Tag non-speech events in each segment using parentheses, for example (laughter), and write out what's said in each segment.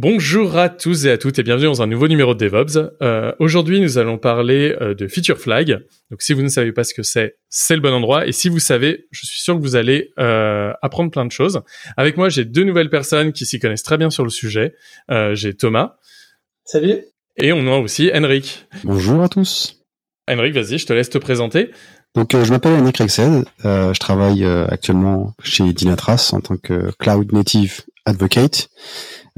Bonjour à tous et à toutes et bienvenue dans un nouveau numéro de DevOps. Euh, Aujourd'hui, nous allons parler euh, de Feature Flag. Donc, si vous ne savez pas ce que c'est, c'est le bon endroit. Et si vous savez, je suis sûr que vous allez euh, apprendre plein de choses. Avec moi, j'ai deux nouvelles personnes qui s'y connaissent très bien sur le sujet. Euh, j'ai Thomas Salut. et on a aussi Henrik. Bonjour à tous. Henrik, vas-y, je te laisse te présenter. Donc, euh, je m'appelle Henrik Rexed. Euh, je travaille euh, actuellement chez Dynatrace en tant que Cloud Native Advocate.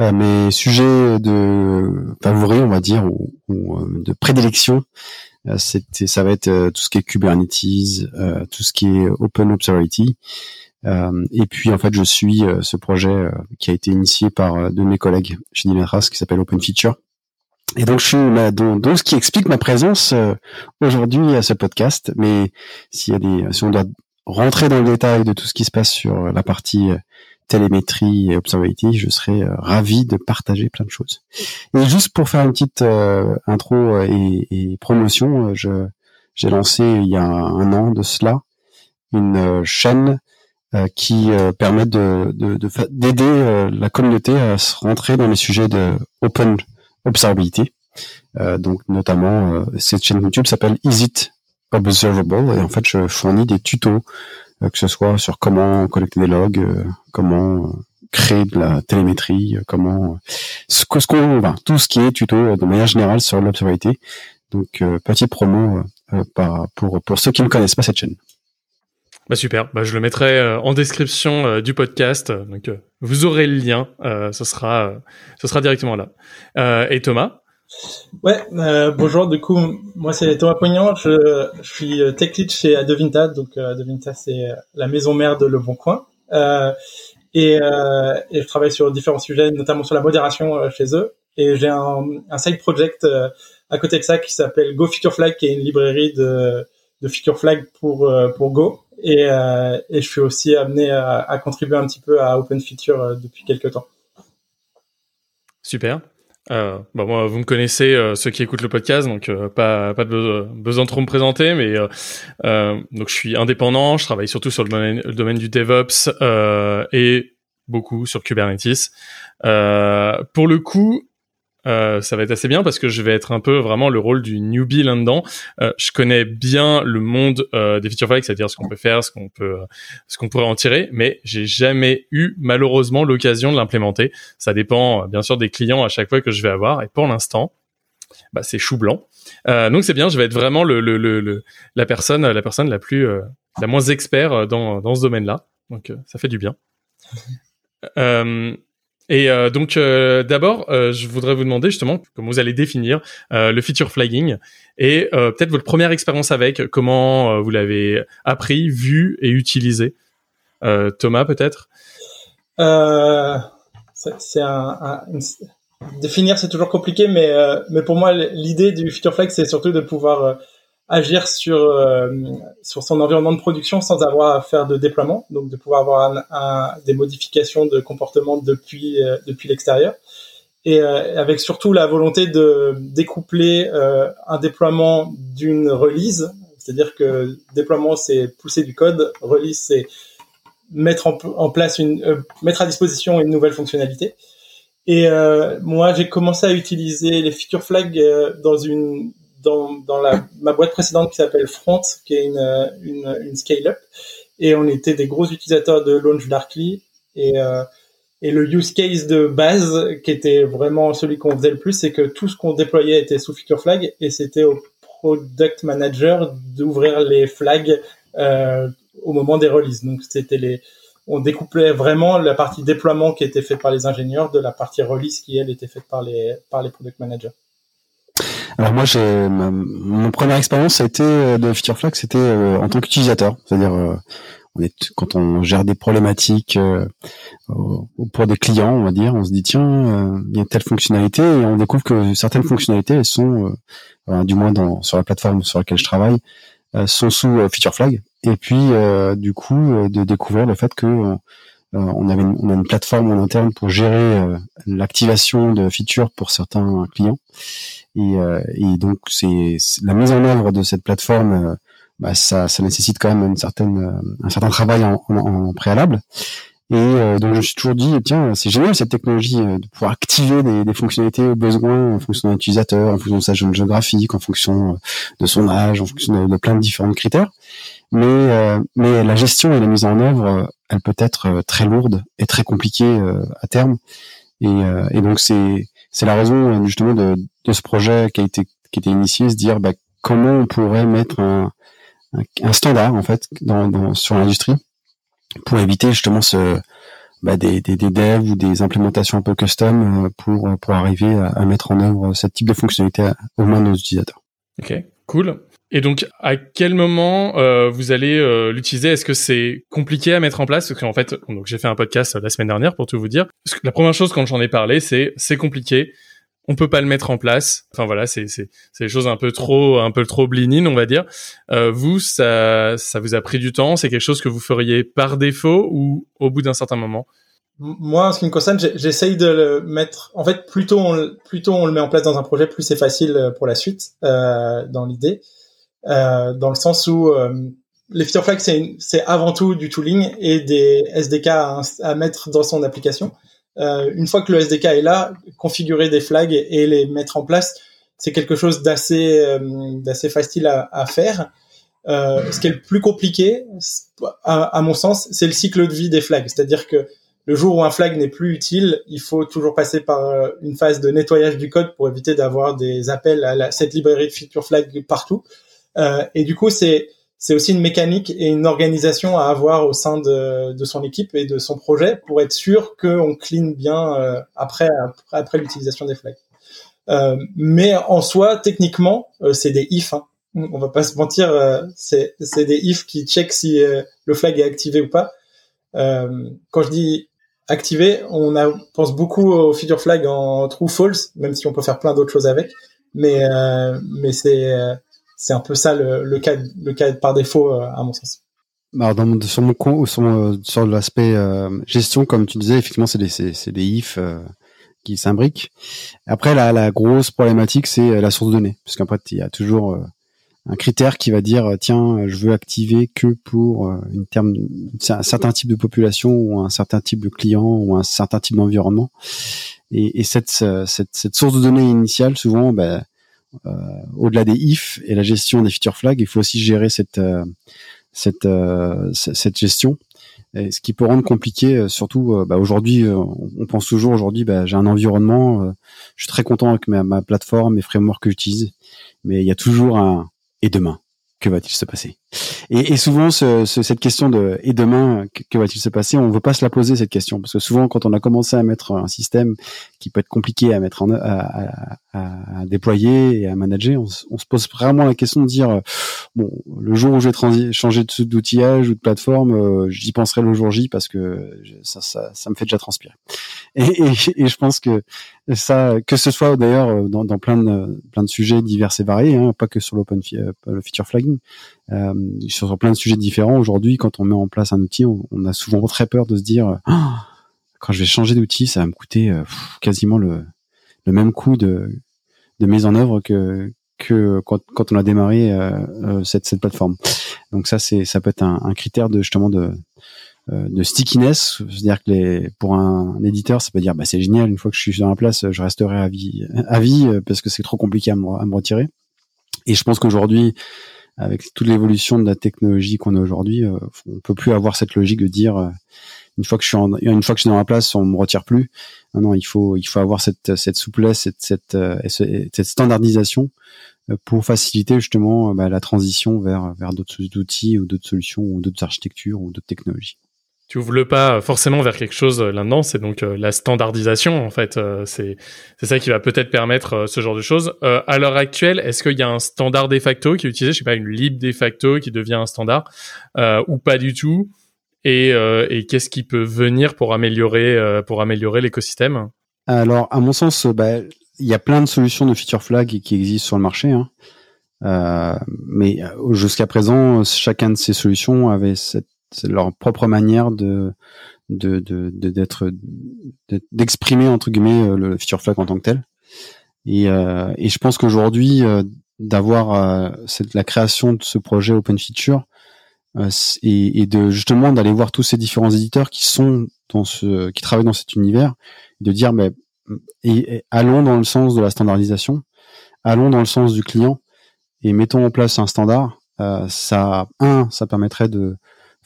Mes sujets de favoris, on va dire, ou, ou, euh, de prédilection, euh, c'était, ça va être euh, tout ce qui est Kubernetes, tout ce qui est Open Observability. Et puis, en fait, je suis ce projet qui a été initié par de mes collègues chez Dynatrace qui s'appelle Open Feature. Et donc, je suis là, donc, donc, ce qui explique ma présence aujourd'hui à ce podcast. Mais s'il y a des, si on doit rentrer dans le détail de tout ce qui se passe sur la partie télémétrie et observability, je serais euh, ravi de partager plein de choses. Et juste pour faire une petite euh, intro et, promotion, euh, je j'ai lancé il y a un an de cela une chaîne qui permet de de- de d'aider euh, la communauté à se rentrer dans les sujets de open observability. Euh, donc notamment cette chaîne YouTube s'appelle Is It Observable? Et en fait je fournis des tutos que ce soit sur comment collecter des logs, euh, comment euh, créer de la télémétrie, euh, comment euh, ce qu'on enfin, tout ce qui est tuto euh, de manière générale sur l'observabilité. Donc euh, petite promo euh, euh, pour pour ceux qui ne connaissent pas cette chaîne. Bah super, bah, je le mettrai euh, en description euh, du podcast. Donc, euh, vous aurez le lien. Euh, ce sera, euh, ce sera directement là. Euh, et Thomas? Ouais, euh, bonjour. Du coup, moi c'est Thomas Poignant. Je, suis euh, tech lead chez Adevinta. Donc euh, Adevinta c'est la maison mère de Le Bon Coin. Et, je travaille sur différents sujets, notamment sur la modération chez eux. Et j'ai un, side project à côté de ça qui s'appelle Go Feature Flag, qui est une librairie de, de flag pour Go. Et, je suis aussi amené à, contribuer un petit peu à Open Feature depuis quelques temps. Super. Euh, bah moi, vous me connaissez, euh, ceux qui écoutent le podcast, donc euh, pas pas de be- besoin de trop me présenter, mais euh, euh, donc je suis indépendant, je travaille surtout sur le domaine, le domaine du DevOps euh, et beaucoup sur Kubernetes. Pour le coup, euh, ça va être assez bien parce que je vais être un peu vraiment le rôle du newbie là-dedans. Euh, je connais bien le monde euh, des feature flags, c'est-à-dire ce qu'on peut faire, ce qu'on peut, ce qu'on pourrait en tirer, mais j'ai jamais eu malheureusement l'occasion de l'implémenter. Ça dépend bien sûr des clients à chaque fois que je vais avoir, et pour l'instant, bah, c'est chou blanc. Donc c'est bien, je vais être vraiment la personne, la personne la plus, la moins expert dans dans ce domaine-là. Donc ça fait du bien. Et euh, donc euh, d'abord, euh, je voudrais vous demander justement comment vous allez définir le feature flagging et peut-être votre première expérience avec, comment vous l'avez appris, vu et utilisé. Thomas peut-être? C'est définir c'est toujours compliqué, mais mais pour moi l'idée du Feature Flag c'est surtout de pouvoir agir sur euh, sur son environnement de production sans avoir à faire de déploiement, donc de pouvoir avoir des modifications de comportement depuis euh, depuis l'extérieur et euh, avec surtout la volonté de découpler un déploiement d'une release, c'est-à-dire que déploiement c'est pousser du code, release c'est mettre place une mettre à disposition une nouvelle fonctionnalité. Et moi, j'ai commencé à utiliser les feature flags dans une dans, ma boîte précédente qui s'appelle Front, qui est une, scale-up. Et on était des gros utilisateurs de Launch Darkly. Et, euh, et le use case de base, qui était vraiment celui qu'on faisait le plus, c'est que tout ce qu'on déployait était sous feature flag et c'était au product manager d'ouvrir les flags euh, au moment des releases. Donc c'était les, on découplait vraiment la partie déploiement qui était faite par les ingénieurs de la partie release qui elle était faite par les product managers. Alors moi, j'ai mon première expérience, ça a été de Feature Flag, c'était en tant qu'utilisateur, c'est-à-dire on est quand on gère des problématiques pour des clients, on va dire, on se dit tiens, il y a telle fonctionnalité et on découvre que certaines fonctionnalités elles sont, du moins dans sur la plateforme sur laquelle je travaille, sont sous Feature Flag. Et puis du coup de découvrir le fait que euh, on avait une, a une plateforme en interne pour gérer euh, l'activation de features pour certains clients. Et, euh, donc c'est la mise en œuvre de cette plateforme, bah, ça, ça nécessite quand même une certaine, un certain travail en, préalable. Et donc je me suis toujours dit, tiens, c'est génial cette technologie de pouvoir activer des, fonctionnalités au besoin en fonction d'un utilisateur, en fonction de sa zone géographique, en fonction de son âge, en fonction de plein de différents critères mais euh, mais la gestion et la mise en œuvre, euh, elle peut être euh, très lourde et très compliquée à terme. Et, et donc c'est c'est la raison justement de, de ce projet qui a été qui a été initié, se dire bah, comment on pourrait mettre un, un, standard en fait dans, dans sur l'industrie pour éviter justement ce bah, des, des, des devs ou des implémentations un peu custom pour pour arriver à, à mettre en œuvre ce type de fonctionnalité aux mains de nos utilisateurs. Ok, cool. Et donc, à quel moment euh, vous allez euh, l'utiliser? Est-ce que c'est compliqué à mettre en place? Parce qu'en fait, donc j'ai fait un podcast la semaine dernière pour tout vous dire. Que la première chose quand j'en ai parlé, c'est c'est compliqué. On peut pas le mettre en place. Enfin voilà, c'est c'est c'est des choses un peu trop un peu trop blinines, on va dire. Euh, vous, ça ça vous a pris du temps? C'est quelque chose que vous feriez par défaut ou au bout d'un certain moment? Moi, en ce qui me concerne, j'essaye de le mettre. En fait, plus tôt on, plus tôt on le met en place dans un projet, plus c'est facile euh, pour la suite, euh, dans l'idée. Euh, dans le sens où euh, les feature flags, c'est avant tout du tooling et des SDK à, mettre dans son application. Euh, une fois que le SDK est là, configurer des flags et, les mettre en place, c'est quelque chose d'assez d'assez facile à, à faire. Euh, ce qui est le plus compliqué, à, à mon sens, c'est le cycle de vie des flags. C'est-à-dire que le jour où un flag n'est plus utile, il faut toujours passer par une phase de nettoyage du code pour éviter d'avoir des appels à la, cette librairie de feature flag partout. Euh, et du coup, c'est aussi une mécanique et une organisation à avoir au sein de, son équipe et de son projet pour être sûr qu'on clean bien euh, après l'utilisation des flags. Euh, mais en soi, techniquement, c'est des ifs. Hein. On va pas se mentir, c'est des ifs qui check si le flag est activé ou pas. quand je dis activé, on a, pense beaucoup au feature flag en true false, même si on peut faire plein d'autres choses avec. Mais c'est c'est un peu ça le, le, cas, le cas par défaut euh, à mon sens. Alors dans sur mon sur, euh, sur l'aspect euh, gestion, comme tu disais, effectivement, c'est des c'est, des ifs qui s'imbriquent. Après, la, la grosse problématique, c'est la source de données, parce qu'après, il y a toujours un critère qui va dire tiens, je veux activer que pour une terme, un certain type de population ou un certain type de client ou un certain type d'environnement. Et, et cette, cette, cette source de données initiale, souvent, euh, au-delà des ifs et la gestion des feature flags, il faut aussi gérer cette euh, cette euh, cette gestion. Et ce qui peut rendre compliqué, surtout bah, aujourd'hui, on pense toujours aujourd'hui, bah, j'ai un environnement, je suis très content avec ma, ma plateforme, mes frameworks que j'utilise, mais il y a toujours un et demain que va-t-il se passer? Et, et, souvent, ce, ce, cette question de et demain, que, va-t-il se passer? On ne veut pas se la poser cette question parce que souvent, quand on a commencé à mettre un système qui peut être compliqué à mettre en, à, à, à déployer et à manager, on, on, se pose vraiment la question de dire bon, le jour où je vais changer d'outillage ou de plateforme, euh, j'y penserai le jour J parce que ça, ça, ça me fait déjà transpirer. Et, et, et, je pense que ça, que ce soit d'ailleurs dans, dans, plein de plein de sujets divers et variés, hein, pas que sur l'open euh, le feature flagging, euh, sur plein de sujets différents. Aujourd'hui, quand on met en place un outil, on, a souvent très peur de se dire ah, quand je vais changer d'outil, ça va me coûter euh, quasiment le, le même coût de, de mise en œuvre que que quand, quand on a démarré euh, euh cette, cette plateforme. Donc ça, c'est ça peut être un, un critère de justement de de stickiness, c'est-à-dire que les, pour un, éditeur, ça peut dire bah c'est génial, une fois que je suis dans la place, je resterai à vie, à vie parce que c'est trop compliqué à me, à me retirer. Et je pense qu'aujourd'hui, avec toute l'évolution de la technologie qu'on a aujourd'hui, euh, on peut plus avoir cette logique de dire euh, une fois que je suis en, une fois que je suis dans la place, on me retire plus. Non, non, il faut il faut avoir cette cette souplesse, cette cette, euh, cette standardisation euh, pour faciliter justement bah, la transition vers vers d'autres outils ou d'autres solutions ou d'autres architectures ou d'autres technologies. Tu ouvres le pas forcément vers quelque chose là-dedans, c'est donc la standardisation en fait. c'est c'est ça qui va peut-être permettre ce genre de choses. à l'heure actuelle, est-ce qu'il y a un standard de facto qui est utilisé, je sais pas, une lib de facto qui devient un standard ou pas du tout? Et, et qu'est-ce qui peut venir pour améliorer pour améliorer l'écosystème? Alors, à mon sens, bah, il y a plein de solutions de feature flag qui existent sur le marché. Hein. Euh, mais jusqu'à présent, chacun de ces solutions avait cette c'est leur propre manière de de d'être d'exprimer entre guillemets euh, le feature flag en tant que tel. Et euh, et je pense qu'aujourd'hui euh, d'avoir euh, cette la création de ce projet open feature et, et de justement d'aller voir tous ces différents éditeurs qui sont dans ce qui travaillent dans cet univers de dire mais et allons dans le sens de la standardisation allons dans le sens du client et mettons en place un standard ça un ça permettrait de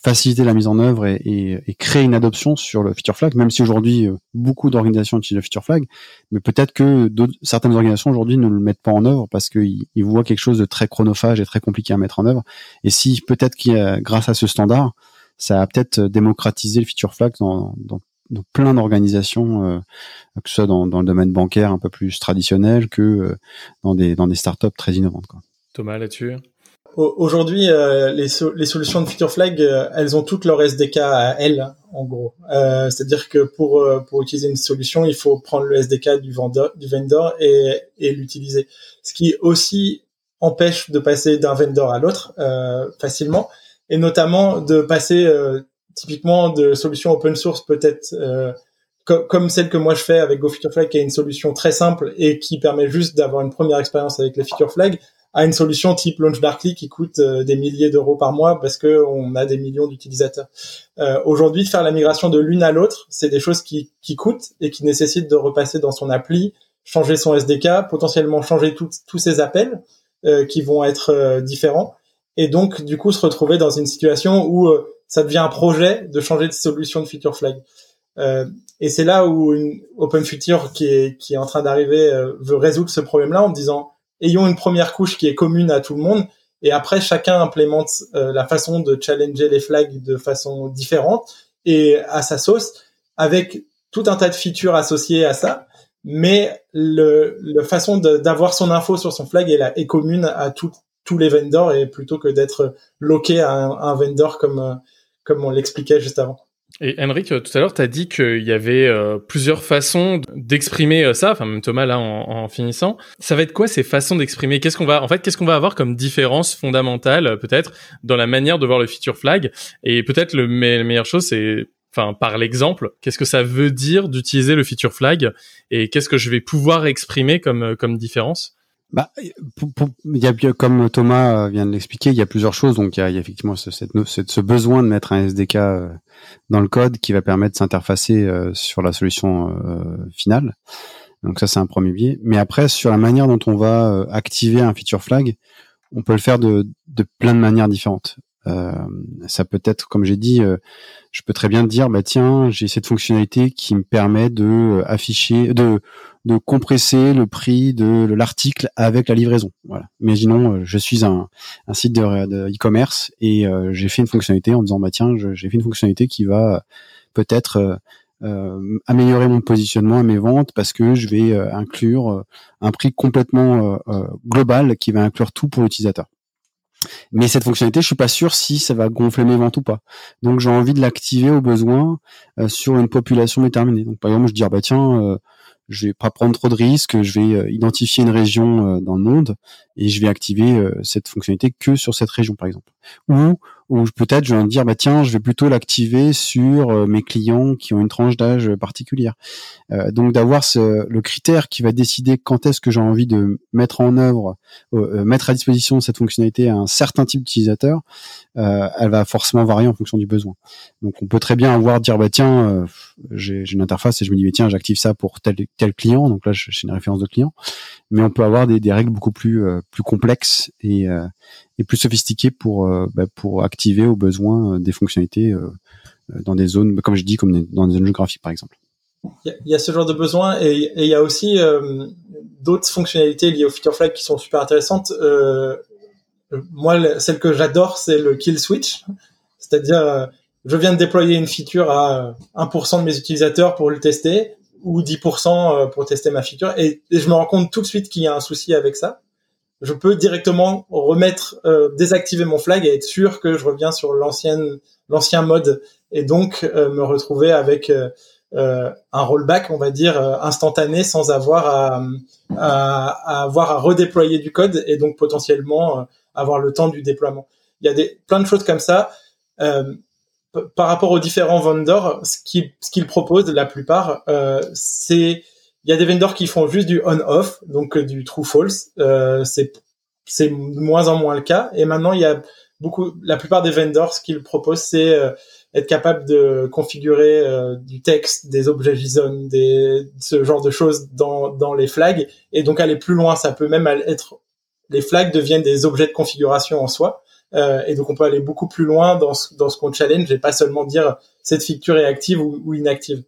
faciliter la mise en œuvre et, et, et, créer une adoption sur le feature flag, même si aujourd'hui euh, beaucoup d'organisations utilisent le feature flag, mais peut-être que certaines organisations aujourd'hui ne le mettent pas en œuvre parce qu'ils ils voient quelque chose de très chronophage et très compliqué à mettre en œuvre. Et si peut-être qu'il grâce à ce standard, ça a peut-être démocratisé le feature flag dans, dans, dans plein d'organisations, euh, que ce soit dans, dans, le domaine bancaire un peu plus traditionnel que euh, dans des dans des startups très innovantes. Quoi. Thomas là-dessus Aujourd'hui, euh, les, les, solutions de Feature Flag, euh, elles ont toutes leur SDK à elles, en gros. Euh, C'est-à-dire que pour euh, pour utiliser une solution, il faut prendre le SDK du vendeur, du vendor et, et l'utiliser. Ce qui aussi empêche de passer d'un vendor à l'autre facilement, et notamment de passer typiquement de solutions open source peut-être comme celle que moi je fais avec Go Feature Flag, qui est une solution très simple et qui permet juste d'avoir une première expérience avec les Feature Flag à une solution type Launch Darkly qui coûte euh, des milliers d'euros par mois parce que on a des millions d'utilisateurs. Euh, Aujourd'hui, faire la migration de l'une à l'autre, c'est des choses qui, qui coûtent et qui nécessitent de repasser dans son appli, changer son SDK, potentiellement changer tous ces appels euh, qui vont être euh, différents, et donc du coup se retrouver dans une situation où euh, ça devient un projet de changer de solution de feature flag. et c'est là où une Open Future qui est, qui est en train d'arriver veut résoudre ce problème-là en disant ayons une première couche qui est commune à tout le monde et après chacun implémente euh, la façon de challenger les flags de façon différente et à sa sauce avec tout un tas de features associées à ça mais le, le façon d'avoir son info sur son flag est, commune à tous les vendors et plutôt que d'être loqué à un, un vendor comme euh, comme on l'expliquait juste avant. Et Henrik, tout à l'heure, tu as dit qu'il y avait euh, plusieurs façons d'exprimer euh, ça, enfin même Thomas là en, finissant. Ça va être quoi ces façons d'exprimer? Qu'est-ce qu'on va en fait qu'est-ce qu'on va avoir comme différence fondamentale euh, peut-être dans la manière de voir le feature flag? Et peut-être le la meilleure chose c'est enfin par l'exemple, qu'est-ce que ça veut dire d'utiliser le feature flag? Et qu'est-ce que je vais pouvoir exprimer comme comme différence? Bah, y a, comme Thomas vient de l'expliquer, il y a plusieurs choses. Donc, il y a, effectivement ce, besoin de mettre un SDK dans le code qui va permettre de s'interfacer euh, sur la solution euh, finale. Donc ça, c'est un premier biais. Mais après, sur la manière dont on va euh, activer un feature flag, on peut le faire de plein de manières différentes. Euh, ça peut être, comme j'ai dit, je peux très bien dire, bah tiens, j'ai cette fonctionnalité qui me permet de afficher, de de compresser le prix de l'article avec la livraison. Voilà. Imaginons, euh, je suis un, un site de e-commerce et euh, j'ai fait une fonctionnalité en disant bah tiens, j'ai fait une fonctionnalité qui va euh, peut-être euh, améliorer mon positionnement et mes ventes parce que je vais inclure un prix complètement global qui va inclure tout pour l'utilisateur. Mais cette fonctionnalité, je suis pas sûr si ça va gonfler mes ventes ou pas. Donc j'ai envie de l'activer au besoin sur une population déterminée. Donc par exemple, je dis ah, bah tiens, je vais pas prendre trop de risques, je vais euh, identifier une région euh, dans le monde et je vais activer euh, cette fonctionnalité que sur cette région par exemple. Ou peut-être je vais me dire bah tiens je vais plutôt l'activer sur euh, mes clients qui ont une tranche d'âge particulière. Euh, donc d'avoir ce, le critère qui va décider quand est-ce que j'ai envie de mettre en œuvre euh, mettre à disposition cette fonctionnalité à un certain type d'utilisateur elle va forcément varier en fonction du besoin. Donc on peut très bien avoir dire bah tiens j'ai une interface et je me dis bah, tiens j'active ça pour tel tel client donc là j'ai une référence de client. Mais on peut avoir des, des règles beaucoup plus plus complexes et et plus sophistiqué pour euh, bah, pour activer au besoin euh, des fonctionnalités euh, dans des zones, comme je dis, comme dans des zones géographiques par exemple. Il y, a ce genre de besoin et, il y a aussi d'autres fonctionnalités liées au feature flag qui sont super intéressantes. moi, celle que j'adore, c'est le kill switch, c'est-à-dire je viens de déployer une feature à 1% de mes utilisateurs pour le tester ou 10% pour tester ma feature et, je me rends compte tout de suite qu'il y a un souci avec ça. Je peux directement remettre, désactiver mon flag et être sûr que je reviens sur l'ancienne, l'ancien mode et donc me retrouver avec euh, un rollback, on va dire, euh, instantané sans avoir à, à, avoir à redéployer du code et donc potentiellement euh, avoir le temps du déploiement. Il y a des, plein de choses comme ça. par rapport aux différents vendors, ce qu'ils ce qu'ils proposent, la plupart, c'est il y a des vendors qui font juste du on-off, donc du true-false. c'est c'est moins en moins le cas. Et maintenant, il y a beaucoup, la plupart des vendors, ce qu'ils proposent, c'est être capable de configurer euh, du texte, des objets JSON, des ce genre de choses dans dans les flags et donc aller plus loin. Ça peut même être les flags deviennent des objets de configuration en soi. Euh, et donc on peut aller beaucoup plus loin dans ce, dans ce qu'on challenge et pas seulement dire cette feature est active ou, ou inactive.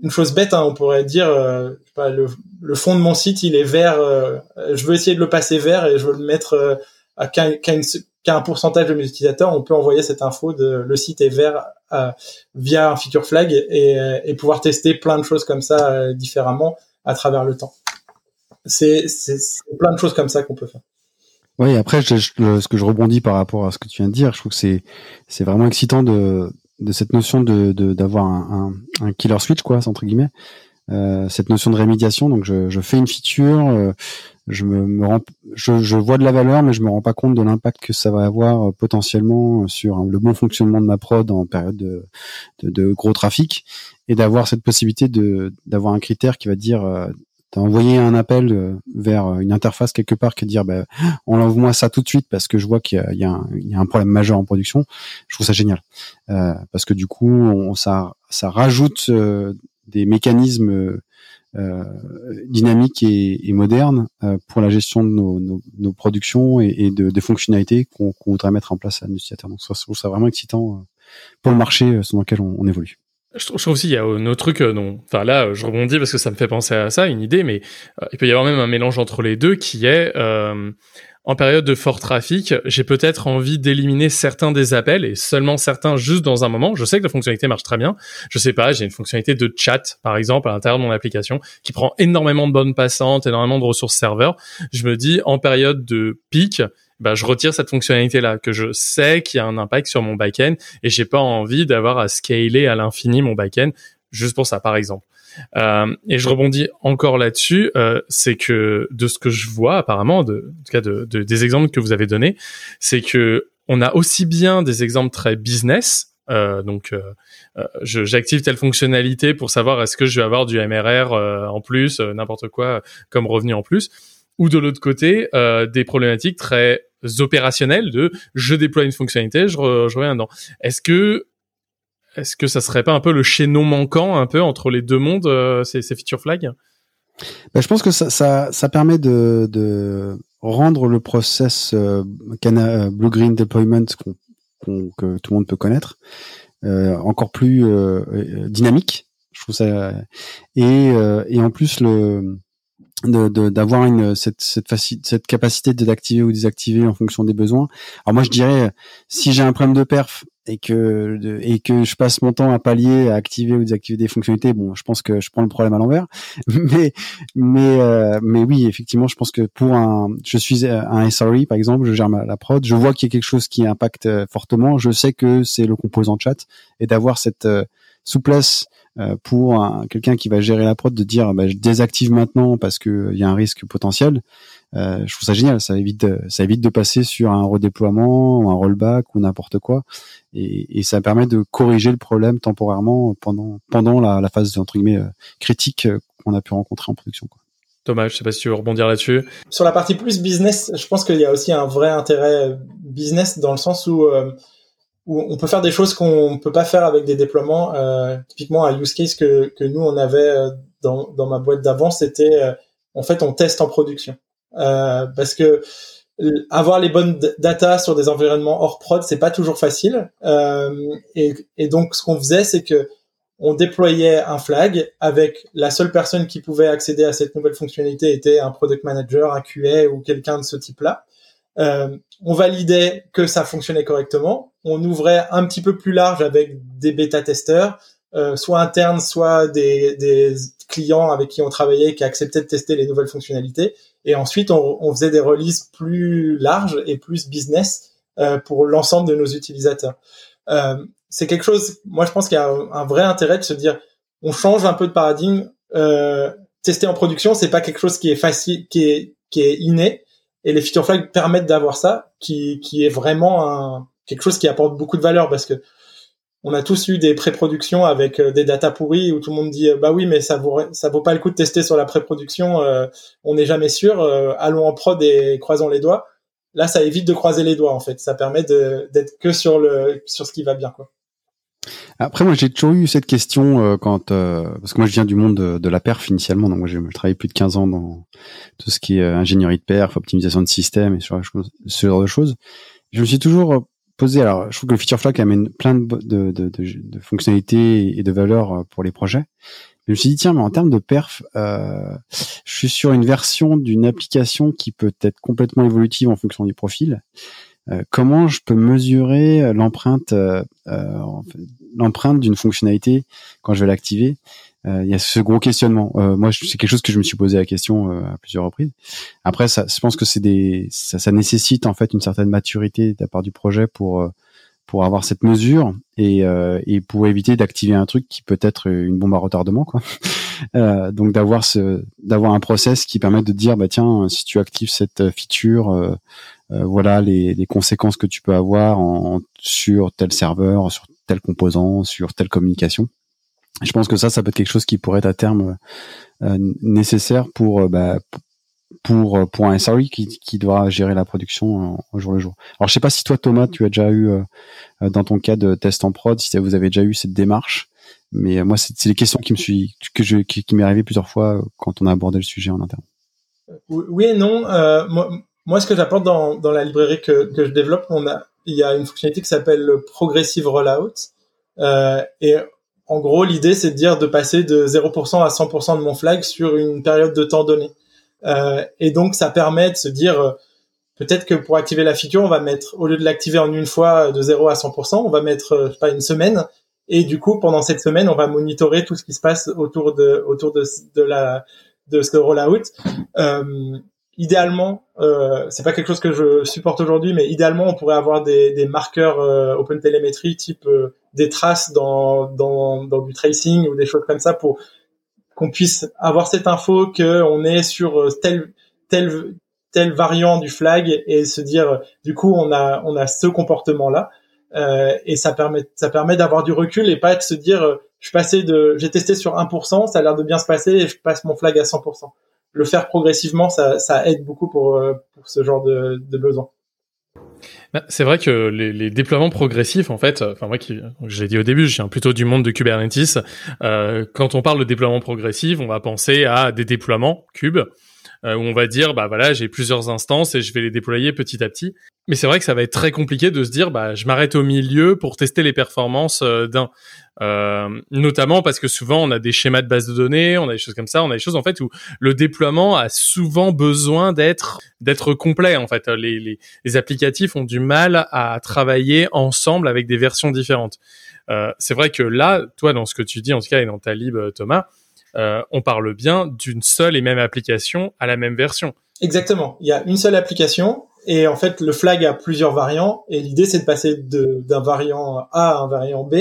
Euh, une chose bête, hein, on pourrait dire, euh, pas, le, le, fond de mon site il est vert, euh, je veux essayer de le passer vert et je veux le mettre à qu'à une, qu'à un pourcentage de mes utilisateurs, on peut envoyer cette info de le site est vert euh, via un feature flag et, euh, et, pouvoir tester plein de choses comme ça euh, différemment à travers le temps. C'est plein de choses comme ça qu'on peut faire. Oui, après, je, ce que je rebondis par rapport à ce que tu viens de dire, je trouve que c'est c'est vraiment excitant de de cette notion de d'avoir un, un, un, killer switch quoi, entre guillemets. Euh, cette notion de rémédiation. Donc, je, je fais une feature, je me, rends, je, je, vois de la valeur, mais je me rends pas compte de l'impact que ça va avoir euh, potentiellement sur le bon fonctionnement de ma prod en période de, de, de gros trafic, et d'avoir cette possibilité de d'avoir un critère qui va dire euh, t'as envoyé un appel euh, vers une interface quelque part qui dire bah, on l'envoie ça tout de suite parce que je vois qu'il y, y, y, a un problème majeur en production. Je trouve ça génial euh, parce que du coup on, ça ça rajoute des mécanismes euh, dynamique et, et moderne euh, pour la gestion de nos, nos, nos productions et, et de, des fonctionnalités qu'on voudrait mettre en place à l'utilisateur. Donc, je trouve ça vraiment excitant euh, pour le marché dans lequel on, on évolue. Je trouve, aussi il y a un autre truc enfin là je rebondis parce que ça me fait penser à ça une idée mais il peut y avoir même un mélange entre les deux qui est euh, en période de fort trafic, j'ai peut-être envie d'éliminer certains des appels et seulement certains juste dans un moment. Je sais que la fonctionnalité marche très bien. Je sais pas, j'ai une fonctionnalité de chat, par exemple, à l'intérieur de mon application qui prend énormément de bonnes passantes, énormément de ressources serveurs. Je me dis, en période de pic, bah, je retire cette fonctionnalité-là, que je sais qu'il y a un impact sur mon back-end et j'ai pas envie d'avoir à scaler à l'infini mon back-end juste pour ça, par exemple. Euh, et je rebondis encore là-dessus, euh, c'est que de ce que je vois apparemment, de, en tout cas de, de, des exemples que vous avez donnés, c'est que on a aussi bien des exemples très business, euh, donc euh, euh j'active telle fonctionnalité pour savoir est-ce que je vais avoir du MRR euh, en plus, n'importe quoi comme revenu en plus, ou de l'autre côté des problématiques très opérationnelles de je déploie une fonctionnalité, je, je reviens dedans. Est-ce que est-ce que ça serait pas un peu le chaînon manquant un peu entre les deux mondes, euh, ces, ces, feature flags? Ben, Je pense que ça, ça, ça permet de, de, rendre le process euh, euh Blue Green Deployment que tout le monde peut connaître euh, encore plus euh, dynamique. Je trouve ça et, et en plus le d'avoir une cette cette, cette capacité de d'activer ou désactiver en fonction des besoins. Alors moi je dirais si j'ai un problème de perf et que et que je passe mon temps à pallier à activer ou désactiver des fonctionnalités, bon, je pense que je prends le problème à l'envers. (laughs) mais mais euh, mais oui, effectivement, je pense que pour un je suis un SRE par exemple, je gère la prod, je vois qu'il y a quelque chose qui impacte euh, fortement, je sais que c'est le composant chat et d'avoir cette euh, souplesse pour quelqu'un qui va gérer la prod de dire bah, je désactive maintenant parce que il y a un risque potentiel. Euh, je trouve ça génial. Ça évite de, ça évite de passer sur un redéploiement, ou un rollback ou n'importe quoi, et, et, ça permet de corriger le problème temporairement pendant pendant la, la phase entre guillemets euh, critique qu'on a pu rencontrer en production. Quoi. Thomas, je sais pas si tu veux rebondir là-dessus. Sur la partie plus business, je pense qu'il y a aussi un vrai intérêt business dans le sens où on peut faire des choses qu'on peut pas faire avec des déploiements. Euh, typiquement, un use case que, que nous on avait euh, dans, dans ma boîte d'avant, c'était euh, en fait on teste en production euh, parce que avoir les bonnes data sur des environnements hors prod, c'est pas toujours facile. Et, et, donc ce qu'on faisait, c'est que on déployait un flag avec la seule personne qui pouvait accéder à cette nouvelle fonctionnalité était un product manager, un QA ou quelqu'un de ce type-là. Euh, on validait que ça fonctionnait correctement. On ouvrait un petit peu plus large avec des bêta-testeurs, euh, soit internes, soit des, des, clients avec qui on travaillait qui acceptaient de tester les nouvelles fonctionnalités. Et ensuite, on, on faisait des releases plus larges et plus business euh, pour l'ensemble de nos utilisateurs. Euh, c'est quelque chose, moi je pense qu'il y a un, vrai intérêt de se dire, on change un peu de paradigme. Euh, tester en production, c'est pas quelque chose qui est facile, qui est qui est inné. Et les feature flags permettent d'avoir ça, qui qui est vraiment un quelque chose qui apporte beaucoup de valeur parce que on a tous eu des pré-productions avec euh, des data pourries où tout le monde dit bah oui mais ça vaut ça vaut pas le coup de tester sur la pré-production, euh, on n'est jamais sûr, euh, allons en prod et croisons les doigts. Là ça évite de croiser les doigts en fait, ça permet d'être que sur le sur ce qui va bien quoi. Après, moi, j'ai toujours eu cette question euh, quand euh, parce que moi, je viens du monde de, de la perf initialement, donc moi, j'ai travaillé plus de 15 ans dans tout ce qui est euh, ingénierie de perf, optimisation de système et ce genre de choses. Je me suis toujours posé. Alors, je trouve que le feature amène plein de, de, de, de fonctionnalités et de valeurs pour les projets. je me suis dit tiens, mais en termes de perf, euh, je suis sur une version d'une application qui peut être complètement évolutive en fonction du profil. Euh, comment je peux mesurer l'empreinte euh, l'empreinte d'une fonctionnalité quand je vais l'activer? Euh, il y a ce gros questionnement. Euh, moi, c'est quelque chose que je me suis posé la question euh, à plusieurs reprises. Après, ça, je pense que c'est des, ça, ça, nécessite en fait une certaine maturité de la part du projet pour pour avoir cette mesure et, et pour éviter d'activer un truc qui peut être une bombe à retardement, quoi. (laughs) donc d'avoir ce, d'avoir un process qui permet de dire, bah tiens, si tu actives cette feature, voilà les, les, conséquences que tu peux avoir en, sur tel serveur, sur tel composant, sur telle communication. Je pense que ça, ça peut être quelque chose qui pourrait être à terme euh, nécessaire pour, euh, bah, pour pour un SRE qui, qui doit gérer la production au jour le jour. Alors je sais pas si toi Thomas, tu as déjà eu euh, dans ton cas de test en prod, si vous avez déjà eu cette démarche. Mais moi, c'est les questions qui me suis que je qui, qui m'est arrivé plusieurs fois quand on a abordé le sujet en interne. Oui et non. moi, moi, ce que j'apporte dans, dans la librairie que, que je développe, on a il y a une fonctionnalité qui s'appelle le Progressive Rollout. Euh, et en gros, l'idée, c'est de dire de passer de 0% à 100% de mon flag sur une période de temps donnée. Euh, et donc, ça permet de se dire, euh, peut-être que pour activer la feature, on va mettre, au lieu de l'activer en une fois de 0 à 100%, on va mettre, euh, pas, une semaine. Et du coup, pendant cette semaine, on va monitorer tout ce qui se passe autour de, autour de, de la, de ce rollout. Euh, idéalement, euh, c'est pas quelque chose que je supporte aujourd'hui, mais idéalement, on pourrait avoir des, des marqueurs euh, OpenTelemetry type euh, des traces dans, dans, dans, du tracing ou des choses comme ça pour qu'on puisse avoir cette info que on est sur euh, tel tel tel variant du flag et se dire du coup on a on a ce comportement là euh, et ça permet ça permet d'avoir du recul et pas de se dire je suis de j'ai testé sur 1%, ça a l'air de bien se passer et je passe mon flag à 100% le faire progressivement, ça, aide beaucoup pour, euh, pour ce genre de, de besoin. Bah, c'est vrai que les, les, déploiements progressifs, en fait, enfin moi qui, j'ai dit au début, je viens plutôt du monde de Kubernetes. Euh, quand on parle de déploiement progressif, on va penser à des déploiements cubes euh, où on va dire bah voilà j'ai plusieurs instances et je vais les déployer petit à petit. Mais c'est vrai que ça va être très compliqué de se dire bah je m'arrête au milieu pour tester les performances euh, d'un. Euh, notamment parce que souvent on a des schémas de base de données, on a des choses comme ça, on a des choses en fait où le déploiement a souvent besoin d'être d'être complet en fait. Les, les, les, applicatifs ont du mal à travailler ensemble avec des versions différentes. Euh, c'est vrai que là, toi dans ce que tu dis en tout cas et dans ta lib Thomas, euh, on parle bien d'une seule et même application à la même version. Exactement. Il y a une seule application et en fait le flag a plusieurs variants et l'idée c'est de passer d'un variant A à un variant B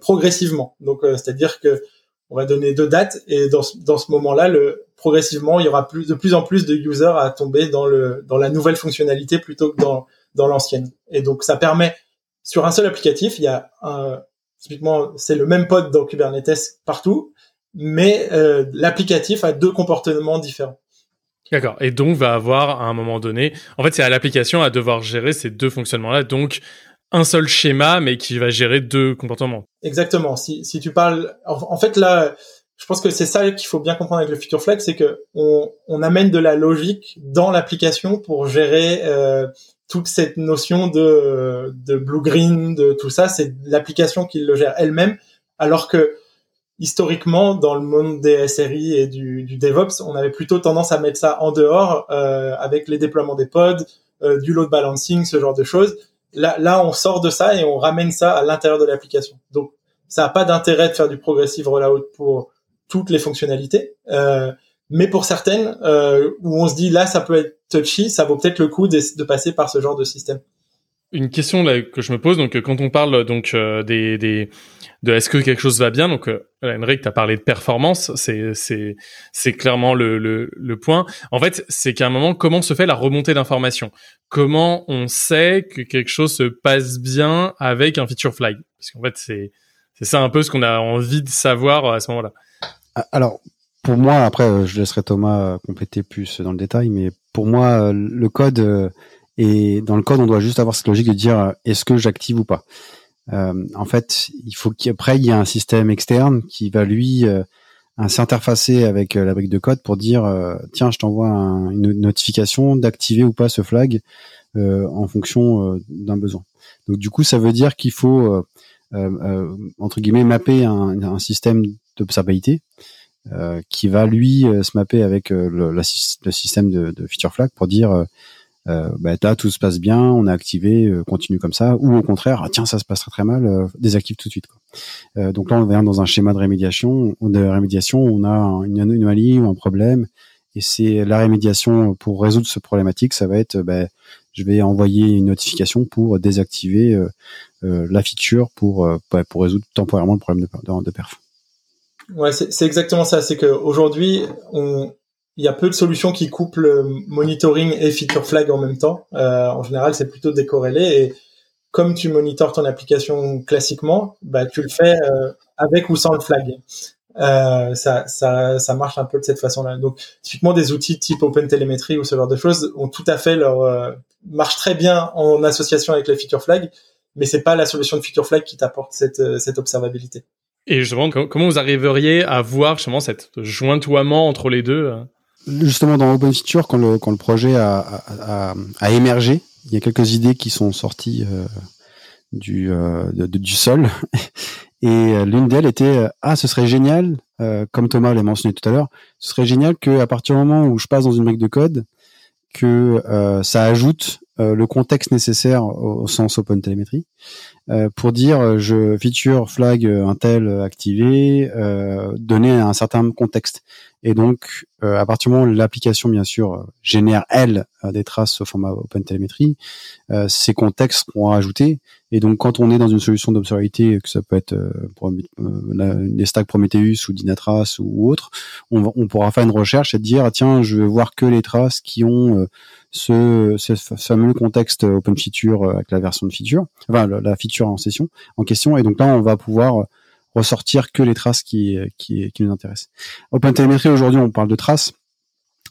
progressivement. Donc euh, c'est-à-dire que on va donner deux dates et dans ce, dans ce moment-là, progressivement, il y aura de plus en plus de users à tomber dans le dans la nouvelle fonctionnalité plutôt que dans dans l'ancienne. Et donc ça permet sur un seul applicatif, il y a un, typiquement c'est le même pod dans Kubernetes partout, mais euh, l'applicatif a deux comportements différents. D'accord. Et donc va avoir à un moment donné, en fait, c'est à l'application à devoir gérer ces deux fonctionnements-là. Donc un seul schéma, mais qui va gérer deux comportements. Exactement. Si, si tu parles, en, fait là, je pense que c'est ça qu'il faut bien comprendre avec le Future Flag, c'est que on, on, amène de la logique dans l'application pour gérer euh, toute cette notion de, de blue green, de tout ça. C'est l'application qui le gère elle-même, alors que historiquement, dans le monde des SRI et du, DevOps, on avait plutôt tendance à mettre ça en dehors euh, avec les déploiements des pods, du load balancing, ce genre de choses. Là, là, on sort de ça et on ramène ça à l'intérieur de l'application. Donc, ça n'a pas d'intérêt de faire du progressive rollout pour toutes les fonctionnalités. Euh, mais pour certaines, euh, où on se dit là, ça peut être touchy, ça vaut peut-être le coup de, passer par ce genre de système. Une question là, que je me pose, donc quand on parle donc euh, des, des de est-ce que quelque chose va bien, donc euh, Henrik, tu as parlé de performance, c'est c'est c'est clairement le, le, le point. En fait, c'est qu'à un moment, comment se fait la remontée d'informations? Comment on sait que quelque chose se passe bien avec un feature flag? Parce qu'en fait, c'est c'est ça un peu ce qu'on a envie de savoir à ce moment-là. Ah, alors, pour moi, après, euh, je laisserai Thomas compléter plus dans le détail, mais pour moi, euh, le code et dans le code, on doit juste avoir cette logique de dire est-ce que j'active ou pas. Euh, en fait, il faut qu'après il y ait un système externe qui va lui euh, s'interfacer avec la brique de code pour dire tiens, je t'envoie une notification d'activer ou pas ce flag en fonction d'un besoin. Donc du coup, ça veut dire qu'il faut entre guillemets mapper un, système d'observabilité euh, qui va lui euh, se mapper avec euh, le, le, système de, de, feature flag pour dire euh, bah, tout se passe bien, on a activé, continue comme ça, ou au contraire, ah, tiens ça se passe très mal, désactive tout de suite. Quoi. donc là on vient dans un schéma de rémédiation, de rémédiation, on a une anomalie ou un problème, et c'est la rémédiation pour résoudre ce problématique, ça va être, bah, je vais envoyer une notification pour désactiver la feature pour bah, pour résoudre temporairement le problème de, de, perf. Ouais, c'est exactement ça. C'est qu'aujourd'hui, il y a peu de solutions qui couplent monitoring et feature flag en même temps. Euh, en général, c'est plutôt décorrélé. Et comme tu monitores ton application classiquement, bah, tu le fais euh, avec ou sans le flag. Euh, ça, ça, ça marche un peu de cette façon-là. Donc, typiquement, des outils type OpenTelemetry ou ce genre de choses ont tout à fait leur euh, marchent très bien en association avec les feature flag, mais c'est pas la solution de feature flag qui t'apporte cette, euh, cette observabilité. Et justement, comment vous arriveriez à voir justement cette jointoiement entre les deux euh? Justement, dans Open Feature, quand le, projet a, émergé, il y a quelques idées qui sont sorties euh, du, euh, du sol. (laughs) Et euh, l'une d'elles était ah ce serait génial, comme Thomas l'a mentionné tout à l'heure, ce serait génial que à partir du moment où je passe dans une brique de code, que ça ajoute le contexte nécessaire au, sens Open Telemetry euh, pour dire je feature flag un tel activé, donner un certain contexte. Et donc, à partir du moment où l'application, bien sûr, génère, elle, des traces au format OpenTelemetry, ces contextes seront ajoutés. Et donc, quand on est dans une solution d'observabilité, que ça peut être des stacks Prometheus ou Dynatrace ou, autre, on, pourra faire une recherche et dire, tiens, je veux voir que les traces qui ont ce, ce, fameux contexte open feature avec la version de feature, enfin la, feature en session en question. Et donc là, on va pouvoir ressortir que les traces qui, qui, qui nous intéressent. OpenTelemetry aujourd'hui, on parle de traces,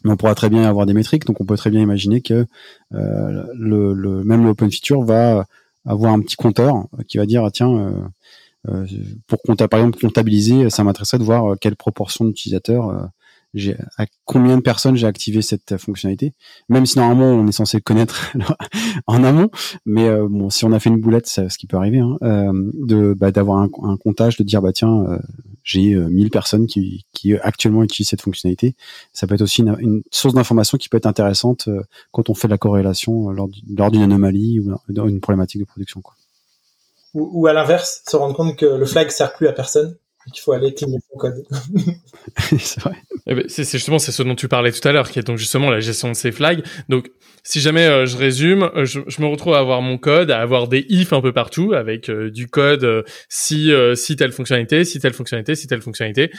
mais on pourra très bien avoir des métriques. Donc on peut très bien imaginer que euh, le, le, même l'open feature va avoir un petit compteur qui va dire tiens euh, euh pour compta, par exemple comptabiliser, ça m'intéresserait de voir quelle proportion d'utilisateurs j'ai à combien de personnes j'ai activé cette fonctionnalité? Même si normalement on est censé connaître (laughs) en amont mais euh, bon si on a fait une boulette c'est ce qui peut arriver hein, euh, de bah, d'avoir un, comptage de dire bah tiens euh, j'ai 1000 personnes qui, qui actuellement utilisent cette fonctionnalité. Ça peut être aussi une, une source d'information qui peut être intéressante quand on fait de la corrélation lors, lors d'une anomalie ou d'une problématique de production quoi. Ou à l'inverse se rendre compte que le flag sert plus à personne qu'il faut aller cleaner son code. (laughs) c'est vrai. Eh ben, c'est justement c'est ce dont tu parlais tout à l'heure, qui est donc justement la gestion de ces flags. Donc, si jamais euh, je résume, euh, je, je, me retrouve à avoir mon code, à avoir des if un peu partout avec euh, du code si si telle fonctionnalité, si telle fonctionnalité, si telle fonctionnalité.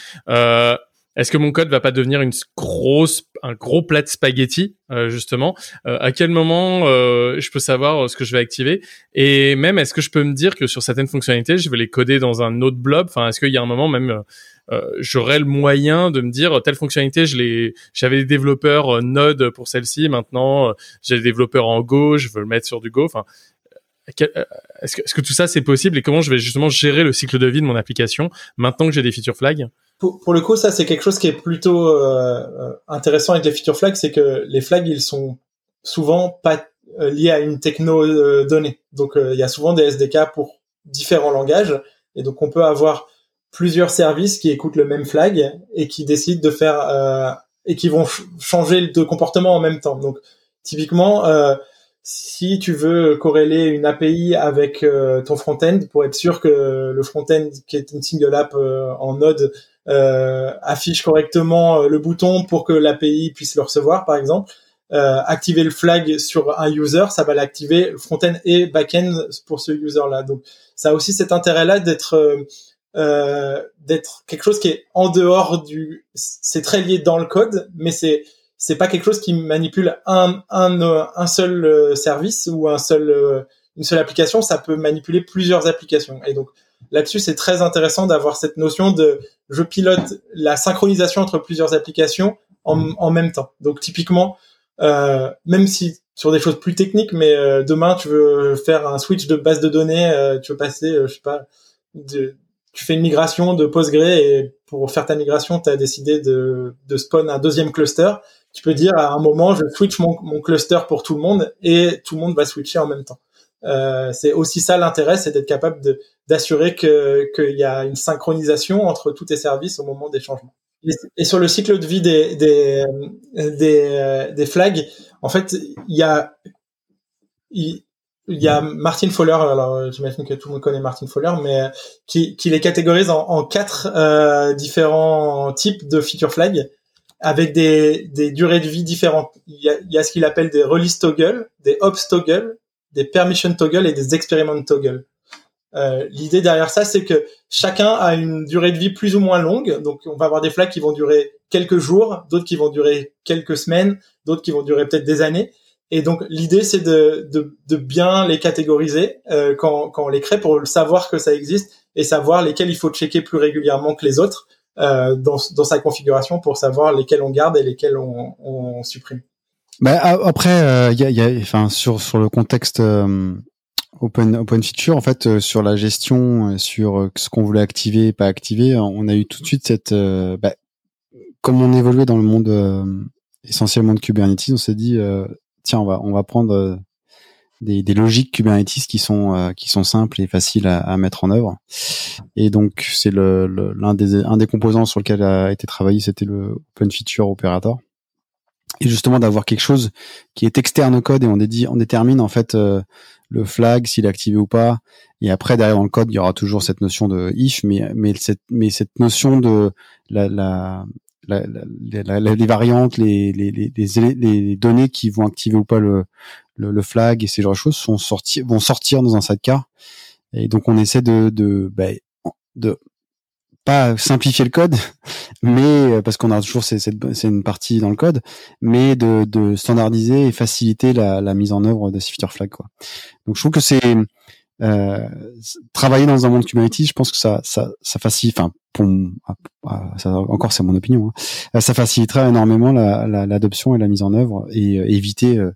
Est-ce que mon code va pas devenir une grosse, un gros plat de spaghetti euh, justement? Euh, À quel moment euh, je peux savoir ce que je vais activer? Et même, est-ce que je peux me dire que sur certaines fonctionnalités, je vais les coder dans un autre blob? Enfin, est-ce qu'il y a un moment même j'aurais le moyen de me dire telle fonctionnalité, je l'ai, j'avais des développeurs Node pour celle-ci, maintenant j'ai des développeurs en Go, je veux le mettre sur du Go. Enfin, est-ce que, est-ce que tout ça c'est possible? Et comment je vais justement gérer le cycle de vie de mon application maintenant que j'ai des feature flags? Pour, le coup, ça c'est quelque chose qui est plutôt euh, euh, intéressant avec les feature flags, c'est que les flags ils sont souvent pas euh, liés à une techno donnée. Donc il y a souvent des SDK pour différents langages et donc on peut avoir plusieurs services qui écoutent le même flag et qui décident de faire et qui vont changer de comportement en même temps. Donc typiquement si tu veux corréler une API avec ton front-end pour être sûr que le front-end qui est une single app en Node affiche correctement le bouton pour que l'API puisse le recevoir, par exemple, euh, activer le flag sur un user, ça va l'activer front-end et back-end pour ce user-là. Donc, ça a aussi cet intérêt-là d'être euh, euh, d'être quelque chose qui est en dehors du. C'est très lié dans le code, mais c'est c'est pas quelque chose qui manipule un un un seul euh, service ou un seul une seule application. Ça peut manipuler plusieurs applications. Et donc là-dessus, c'est très intéressant d'avoir cette notion de je pilote la synchronisation entre plusieurs applications en, en même temps. Donc typiquement, euh, même si sur des choses plus techniques, mais euh, demain tu veux faire un switch de base de données, euh, tu veux passer, je sais pas, de, tu fais une migration de Postgre et pour faire ta migration, tu as décidé de, de spawn un deuxième cluster. Tu peux dire à un moment, je switch mon, mon cluster pour tout le monde et tout le monde va switcher en même temps. Euh, c'est aussi ça l'intérêt, c'est d'être capable d'assurer qu'il y a une synchronisation entre tous tes services au moment des changements. Et sur le cycle de vie des des des, des flags, en fait, il y a il, y a Martin Fowler, alors j'imagine que tout le monde connaît Martin Fowler, mais qui, qui les catégorise en, en quatre euh, différents types de feature flags avec des, des durées de vie différentes. Il y a, y a ce qu'il appelle des release toggle, des ops toggle, des permission toggle et des experiment toggle. Euh, L'idée derrière ça, c'est que chacun a une durée de vie plus ou moins longue. Donc, on va avoir des flags qui vont durer quelques jours, d'autres qui vont durer quelques semaines, d'autres qui vont durer peut-être des années. Et donc, l'idée, c'est de, de, de, bien les catégoriser euh, quand, quand on les crée pour savoir que ça existe et savoir lesquels il faut checker plus régulièrement que les autres euh, dans, dans sa configuration pour savoir lesquels on garde et lesquels on, on supprime. Bah, après, il a, y a, enfin, sur sur le contexte Open, Open Feature, en fait, euh, sur la gestion, euh, sur euh, ce qu'on voulait activer et pas activer, on a eu tout de suite cette, bah, comme on évoluait dans le monde essentiellement de Kubernetes, on s'est dit, tiens, on va, on va prendre des, des, logiques Kubernetes qui sont qui sont simples et faciles à, à mettre en œuvre. Et donc c'est le, l'un des un des composants sur lequel a été travaillé, c'était le Open Feature Operator. Et justement d'avoir quelque chose qui est externe au code et on, dédie, on détermine en fait le flag, s'il est activé ou pas. Et après, derrière dans le code, il y aura toujours cette notion de if, mais, mais, cette, mais cette notion de la, la, la, la, les variantes, les, les, les, les, données qui vont activer ou pas le, le, le, flag et ces genres de choses sont sortis, vont sortir dans un sidecar. Et donc, on essaie de, de, bah, de pas simplifier le code, (laughs) mais euh, parce qu'on a toujours c'est une partie dans le code, mais de, standardiser et faciliter la, mise en œuvre de ces feature flags quoi. Donc je trouve que c'est euh, travailler dans un monde Kubernetes, je pense que ça ça ça facilite, pour ah, ah, ça, encore c'est mon opinion, hein, ça facilitera énormément l'adoption la, et la mise en œuvre et euh, éviter euh,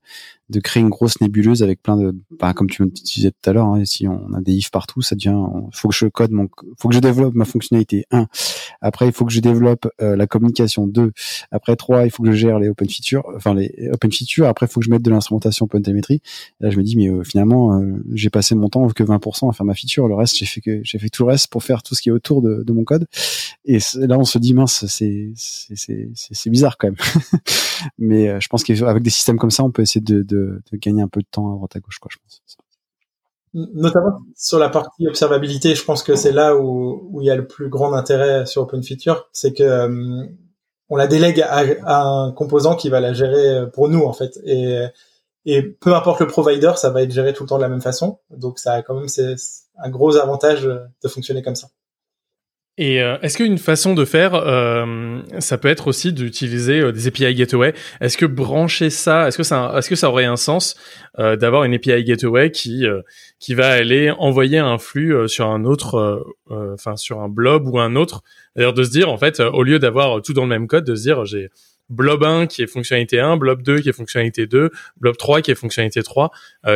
de créer une grosse nébuleuse avec plein de, bah, comme tu me disais tout à l'heure, hein, si on a des ifs partout, ça devient, faut que je code mon, faut que je développe ma fonctionnalité. Un. Après, il faut que je développe euh, la communication. Deux. Après, trois, il faut que je gère les open features, enfin les open features. Après, il faut que je mette de l'instrumentation open. Là, je me dis, mais euh, finalement, euh, j'ai passé mon temps que 20% à faire ma feature. Le reste, j'ai fait que, j'ai fait tout le reste pour faire tout ce qui est autour de mon code. Et là, on se dit, mince, c'est, bizarre quand même. (laughs) mais je pense qu'avec des systèmes comme ça, on peut essayer de, de gagner un peu de temps à droite à gauche, quoi, je pense. Notamment sur la partie observabilité, je pense que c'est là où, où il y a le plus grand intérêt sur Open Feature, c'est que euh, on la délègue à, un composant qui va la gérer pour nous en fait, et, et peu importe le provider, ça va être géré tout le temps de la même façon. Donc ça a quand même un gros avantage de fonctionner comme ça. Et euh, est-ce qu'une façon de faire, euh, ça peut être aussi d'utiliser euh, des API gateway? Est-ce que brancher ça, est-ce que ça, est-ce que ça aurait un sens d'avoir une API gateway qui qui va aller envoyer un flux sur un autre, enfin sur un blob ou un autre? D'ailleurs, de se dire en fait, au lieu d'avoir tout dans le même code, de se dire j'ai blob 1 qui est fonctionnalité 1, blob 2 qui est fonctionnalité 2, blob 3 qui est fonctionnalité 3,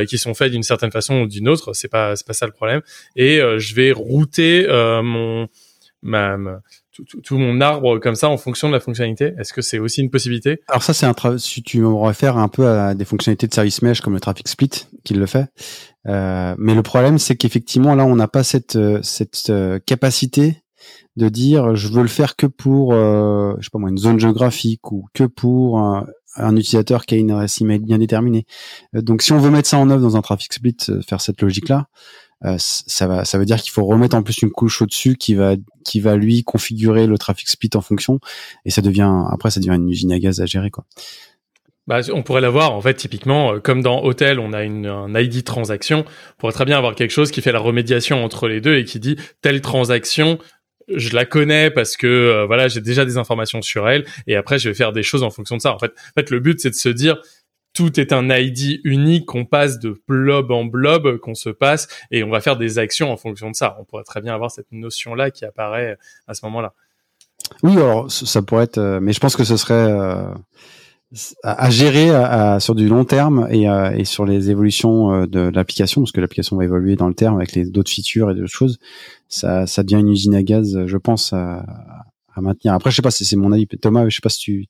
qui sont faits d'une certaine façon ou d'une autre. C'est pas c'est pas ça le problème. Et je vais router mon ma, tout, mon arbre comme ça en fonction de la fonctionnalité Est-ce que c'est aussi une possibilité? Alors ça, c'est un. Si tu me réfères un peu à des fonctionnalités de service mesh comme le traffic split qui le fait. Euh, mais le problème, c'est qu'effectivement, là, on n'a pas cette euh, cette euh, capacité de dire je veux le faire que pour euh, je sais pas moi une zone géographique ou que pour un utilisateur qui a une adresse email bien déterminée. Euh, donc si on veut mettre ça en œuvre dans un traffic split, faire cette logique-là, euh, ça va, ça veut dire qu'il faut remettre en plus une couche au-dessus qui va, qui va lui configurer le traffic split en fonction, et ça devient, après, ça devient une usine à gaz à gérer, quoi. Bah, on pourrait l'avoir, en fait, typiquement, comme dans Hôtel, on a une, un ID transaction, on pourrait très bien avoir quelque chose qui fait la remédiation entre les deux et qui dit telle transaction je la connais parce que euh, voilà, j'ai déjà des informations sur elle et après je vais faire des choses en fonction de ça. En fait, en fait le but c'est de se dire tout est un ID unique qu'on passe de blob en blob qu'on se passe et on va faire des actions en fonction de ça. On pourrait très bien avoir cette notion là qui apparaît à ce moment-là. Oui, alors ça pourrait être, euh, mais je pense que ce serait euh, à, gérer sur du long terme et, et sur les évolutions de l'application, parce que l'application va évoluer dans le terme avec les d'autres features et d'autres choses ça, ça devient une usine à gaz, je pense, à, à maintenir. Après, je sais pas si c'est mon avis. Thomas, je sais pas si tu.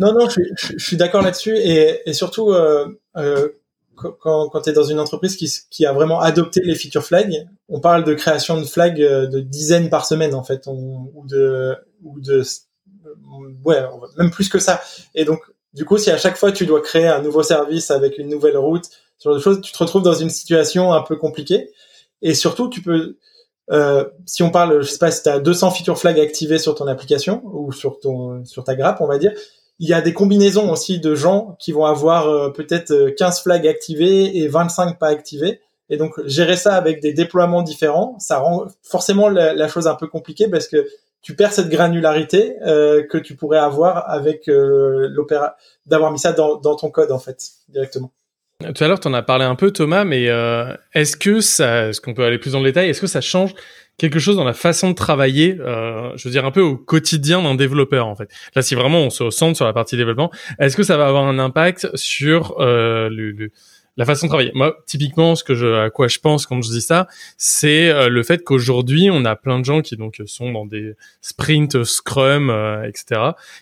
Non, non, je, suis d'accord là-dessus. Et, surtout, euh, euh, quand, tu es dans une entreprise qui, a vraiment adopté les feature flags, on parle de création de flags euh, de dizaines par semaine, en fait, ou de, ou de, ouais, même plus que ça. Et donc, du coup, si à chaque fois tu dois créer un nouveau service avec une nouvelle route, ce genre de choses, tu te retrouves dans une situation un peu compliquée. Et surtout, tu peux, si on parle, je sais pas si tu as 200 feature flags activés sur ton application ou sur ton sur ta grappe, on va dire, il y a des combinaisons aussi de gens qui vont avoir euh, peut-être 15 euh, flags activés et 25 pas activés. Et donc gérer ça avec des déploiements différents, ça rend forcément la, chose un peu compliquée parce que tu perds cette granularité euh, que tu pourrais avoir avec l'opéra d'avoir mis ça dans, dans ton code en fait directement. Tout à l'heure, tu en as parlé un peu, Thomas, mais euh, est-ce que ça, est-ce qu'on peut aller plus dans le détail, est-ce que ça change quelque chose dans la façon de travailler, euh, je veux dire un peu au quotidien d'un développeur en fait? Là, si vraiment on se centre sur la partie développement, est-ce que ça va avoir un impact sur euh, le, la façon de travailler? Moi, typiquement, ce que je, à quoi je pense quand je dis ça, c'est euh, le fait qu'aujourd'hui, on a plein de gens qui donc sont dans des sprints, Scrum, euh, etc.,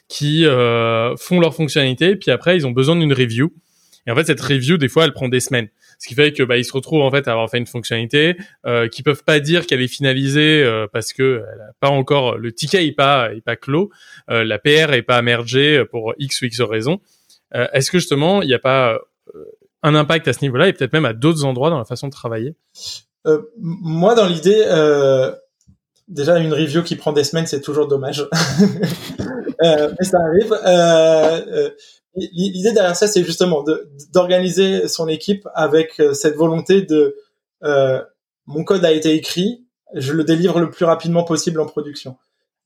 qui euh, font leurs fonctionnalités, puis après, ils ont besoin d'une review. Et en fait, cette review, des fois, elle prend des semaines. Ce qui fait que bah, ils se retrouvent en fait à avoir fait une fonctionnalité euh, qui peuvent pas dire qu'elle est finalisée euh, parce que elle a pas encore le ticket est pas est pas clos, euh, la PR est pas mergée pour x ou x raisons. Euh, est-ce que justement il n'y a pas euh, un impact à ce niveau-là et peut-être même à d'autres endroits dans la façon de travailler? Moi, dans l'idée, déjà une review qui prend des semaines, c'est toujours dommage, (laughs) mais ça arrive. L'idée derrière ça, c'est justement d'organiser son équipe avec euh, cette volonté de euh, mon code a été écrit, je le délivre le plus rapidement possible en production.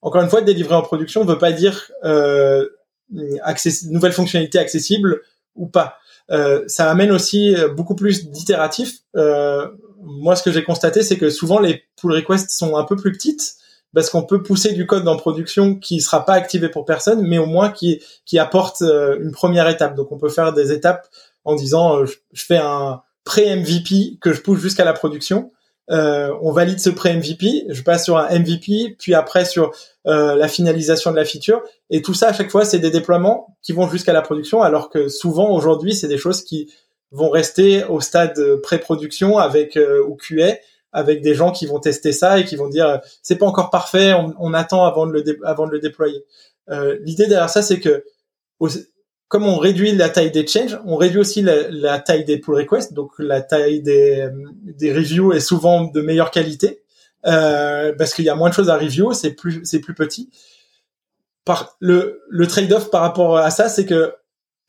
Encore une fois, délivrer en production ne veut pas dire euh, nouvelle fonctionnalité accessible ou pas. Euh, ça amène aussi beaucoup plus d'itératifs. Euh, moi, ce que j'ai constaté, c'est que souvent les pull requests sont un peu plus petites parce qu'on peut pousser du code en production qui sera pas activé pour personne, mais au moins qui qui apporte euh, une première étape. Donc on peut faire des étapes en disant euh, je, fais un pré-MVP que je pousse jusqu'à la production. Euh, on valide ce pré-MVP, je passe sur un MVP, puis après sur euh, la finalisation de la feature. Et tout ça, à chaque fois, c'est des déploiements qui vont jusqu'à la production, alors que souvent, aujourd'hui, c'est des choses qui vont rester au stade pré-production avec ou QA avec des gens qui vont tester ça et qui vont dire c'est pas encore parfait, on, on, attend avant de le avant de le déployer. Euh, L'idée derrière ça, c'est que comme on réduit la taille des changes, on réduit aussi la, la, taille des pull requests, donc la taille des, des reviews est souvent de meilleure qualité euh, parce qu'il y a moins de choses à review, c'est plus c'est plus petit. Par le le trade-off par rapport à ça, c'est que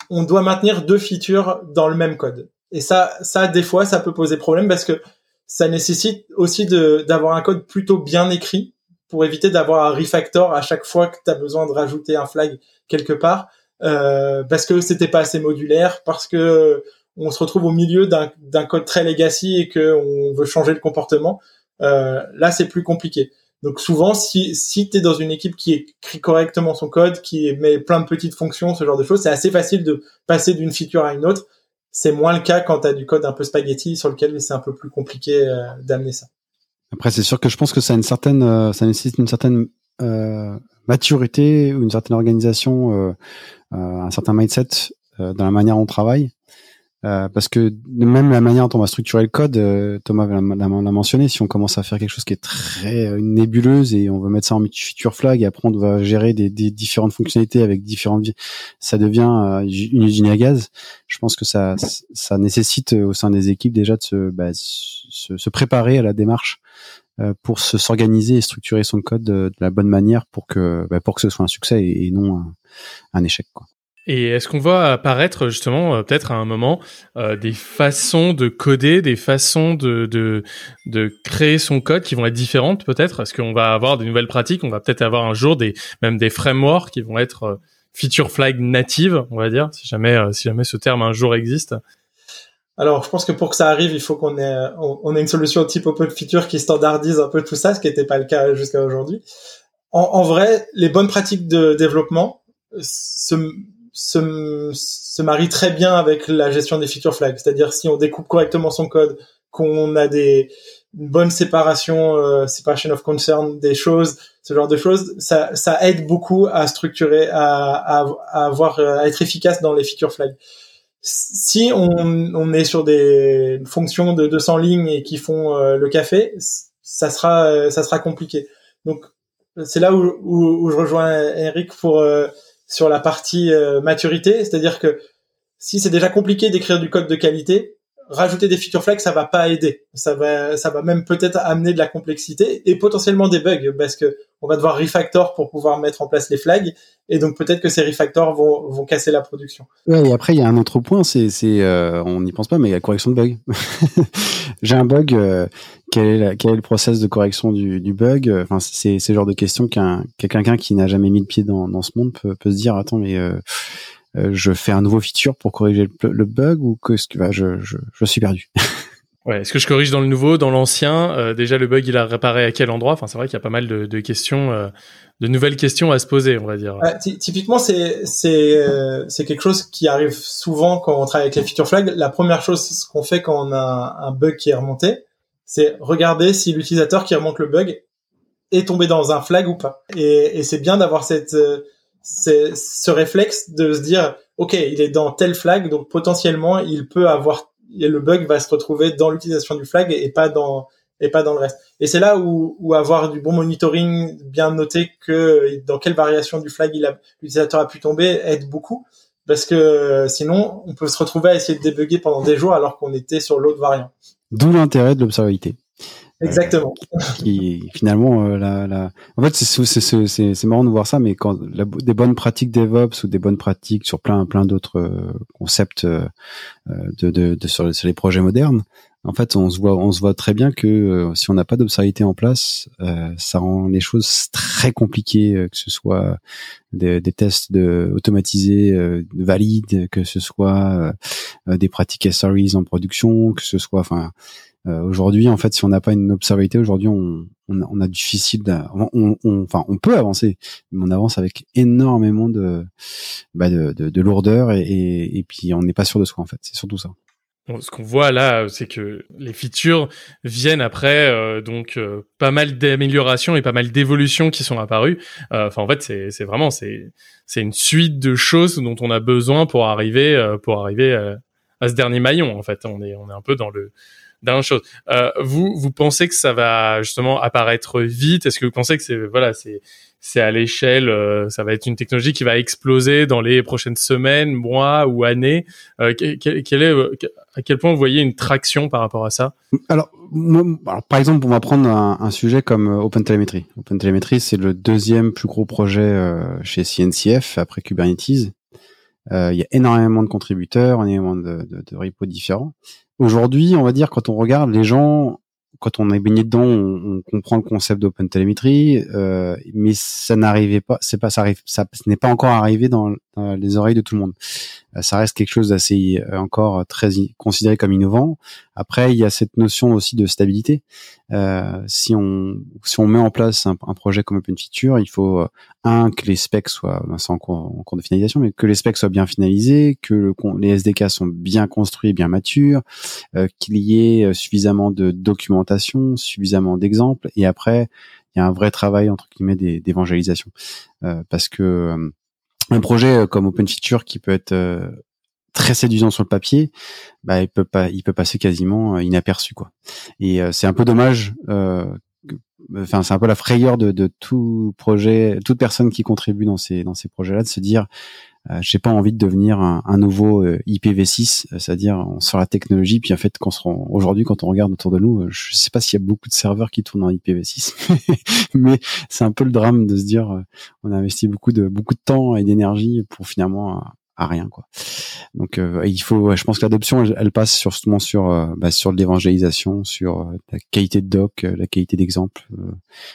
on doit maintenir deux features dans le même code. Et ça, ça des fois, ça peut poser problème parce que ça nécessite aussi d'avoir un code plutôt bien écrit pour éviter d'avoir un refactor à chaque fois que tu as besoin de rajouter un flag quelque part. Euh, parce que c'était pas assez modulaire parce que on se retrouve au milieu d'un code très legacy et que on veut changer le comportement. Euh, là c'est plus compliqué. Donc souvent si si tu es dans une équipe qui écrit correctement son code qui met plein de petites fonctions ce genre de choses c'est assez facile de passer d'une feature à une autre c'est moins le cas quand tu as du code un peu spaghetti sur lequel c'est un peu plus compliqué euh, d'amener ça. Après, c'est sûr que je pense que ça a une certaine, euh, ça nécessite une certaine euh, maturité ou une certaine organisation, un certain mindset dans la manière dont on travaille. Euh, parce que même la manière dont on va structurer le code, euh, Thomas l'a mentionné, si on commence à faire quelque chose qui est très euh, nébuleuse et on veut mettre ça en feature flag et après on va gérer des, des différentes fonctionnalités avec différentes, ça devient une usine à gaz. Je pense que ça, ça nécessite au sein des équipes déjà de se, bah, se, se préparer à la démarche pour se s'organiser et structurer son code de, la bonne manière pour que bah, pour que ce soit un succès et, non un, un échec quoi. Et est-ce qu'on voit apparaître justement euh, peut-être à un moment euh, des façons de coder, des façons de, de, de créer son code qui vont être différentes peut-être? Est-ce qu'on va avoir des nouvelles pratiques? On va peut-être avoir un jour des même des frameworks qui vont être euh, feature flag native, on va dire, si jamais si jamais ce terme un jour existe. Alors, je pense que pour que ça arrive, il faut qu'on ait on, ait une solution type open feature qui standardise un peu tout ça, ce qui n'était pas le cas jusqu'à aujourd'hui. En, en vrai, les bonnes pratiques de développement se se, se marie très bien avec la gestion des feature flags. C'est-à-dire si on découpe correctement son code, qu'on a des une bonne séparation, euh, separation of concern des choses, ce genre de choses, ça, ça aide beaucoup à structurer, à, à, à avoir, à être efficace dans les feature flags. Si on, on est sur des fonctions de 200 lignes et qui font euh, le café, ça sera, ça sera compliqué. Donc c'est là où, où, où, je rejoins Eric pour euh, sur la partie euh, maturité, c'est-à-dire que si c'est déjà compliqué d'écrire du code de qualité, rajouter des feature flags, ça va pas aider. Ça va, ça va même peut-être amener de la complexité et potentiellement des bugs parce que on va devoir refactor pour pouvoir mettre en place les flags et donc peut-être que ces refactors vont, vont casser la production. Ouais, et après il y a un autre point, c'est, c'est, euh, on n'y pense pas, mais la correction de bugs. (laughs) J'ai un bug. Euh, quel est, la, quel est le process de correction du, du bug? Enfin, c'est, le genre de question qu'un, quelqu'un qui n'a jamais mis le pied dans, dans ce monde peut, peut se dire attends mais euh, euh, je fais un nouveau feature pour corriger le, bug ou que ce que bah, je, je suis perdu. (laughs) Ouais, est-ce que je corrige dans le nouveau, dans l'ancien euh, Déjà, le bug, il a réparé à quel endroit? Enfin, c'est vrai qu'il y a pas mal de, de questions, euh, de nouvelles questions à se poser, on va dire. typiquement, c'est c'est c'est quelque chose qui arrive souvent quand on travaille avec les feature flags. La première chose qu'on fait quand on a un bug qui est remonté, c'est regarder si l'utilisateur qui remonte le bug est tombé dans un flag ou pas. Et, et c'est bien d'avoir cette c'est ce réflexe de se dire ok il est dans tel flag donc potentiellement il peut avoir le bug va se retrouver dans l'utilisation du flag et pas dans et pas dans le reste. Et c'est là où, où avoir du bon monitoring bien noter que dans quelle variation du flag il a l'utilisateur a pu tomber aide beaucoup. Parce que sinon on peut se retrouver à essayer de débugger pendant des jours alors qu'on était sur l'autre variant. D'où l'intérêt de l'observabilité Exactement. qui finalement euh, la, en fait c'est marrant de voir ça mais quand des bonnes pratiques DevOps ou des bonnes pratiques sur plein plein d'autres euh, concepts euh, de, de, de sur, les projets modernes en fait on se voit on se voit très bien que si on n'a pas d'observabilité en place ça rend les choses très compliquées que ce soit des, des tests de automatisés valides que ce soit des pratiques SREs en production que ce soit enfin euh, aujourd'hui, en fait, si on n'a pas une observabilité, aujourd'hui, on, on, on, a difficile, on, on, enfin, on peut avancer, mais on avance avec énormément de, bah de, de, de, lourdeur et, et, et puis on n'est pas sûr de soi en fait. C'est surtout ça. Bon, ce qu'on voit là, c'est que les features viennent après, euh, donc euh, pas mal d'améliorations et pas mal d'évolutions qui sont apparues. Enfin, en fait, c'est vraiment c'est c'est une suite de choses dont on a besoin pour arriver pour arriver à ce dernier maillon. En fait, on est on est un peu dans le dernière chose. Euh, vous, vous pensez que ça va justement apparaître vite? Est-ce que vous pensez que c'est voilà, c'est c'est à l'échelle, euh, ça va être une technologie qui va exploser dans les prochaines semaines, mois ou années? Euh, quel, est, à quel point vous voyez une traction par rapport à ça? Alors, par exemple, on va prendre un, sujet comme OpenTelemetry. OpenTelemetry, c'est le deuxième plus gros projet chez CNCF après Kubernetes. il y a énormément de contributeurs, énormément de, de, de repos différents. Aujourd'hui, on va dire, quand on regarde les gens, quand on est baigné dedans, on, comprend le concept d'open telemetry, euh, mais ça n'arrivait pas, c'est pas, ça arrive, ça, n'est pas encore arrivé dans, les oreilles de tout le monde. Euh, ça reste quelque chose d'assez euh, encore très considéré comme innovant. Après, il y a cette notion aussi de stabilité. Euh, si on si on met en place un, projet comme Open Feature, il faut un que les specs soient, ben, c'est en cours, de finalisation, mais que les specs soient bien finalisés, que le, les SDK sont bien construits, bien matures, qu'il y ait suffisamment de documentation, suffisamment d'exemples, et après il y a un vrai travail entre guillemets d'évangélisation, parce que un projet euh, comme Open Feature qui peut être euh, très séduisant sur le papier, bah il peut pas, il peut passer quasiment inaperçu quoi. Et c'est un peu dommage. Enfin, c'est un peu la frayeur de, tout projet, toute personne qui contribue dans ces dans ces projets-là, de se dire euh, j'ai pas envie de devenir un, nouveau euh, IPv6, euh, c'est-à-dire on sort la technologie, puis en fait, aujourd'hui, quand on regarde autour de nous, je sais pas s'il y a beaucoup de serveurs qui tournent en IPv6, (laughs) mais c'est un peu le drame de se dire, on a investi beaucoup de beaucoup de temps et d'énergie pour finalement à rien quoi. Donc il faut, je pense que l'adoption elle, passe sur, justement sur bah, sur l'évangélisation, sur la qualité de doc, la qualité d'exemple.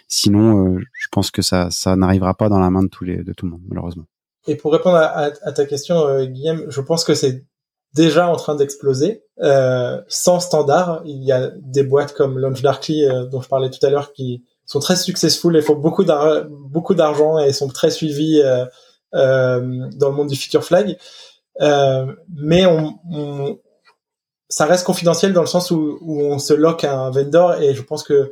sinon, je pense que ça ça n'arrivera pas dans la main de tous les de tout le monde malheureusement. Et pour répondre à, ta question, euh, Guillaume, je pense que c'est déjà en train d'exploser. Euh, sans standard, il y a des boîtes comme Launch Darkly euh, dont je parlais tout à l'heure qui sont très successful et font beaucoup d'argent et sont très suivis euh, euh, dans le monde du Future Flag. mais on, on, ça reste confidentiel dans le sens où, où on se lock à un vendor et je pense que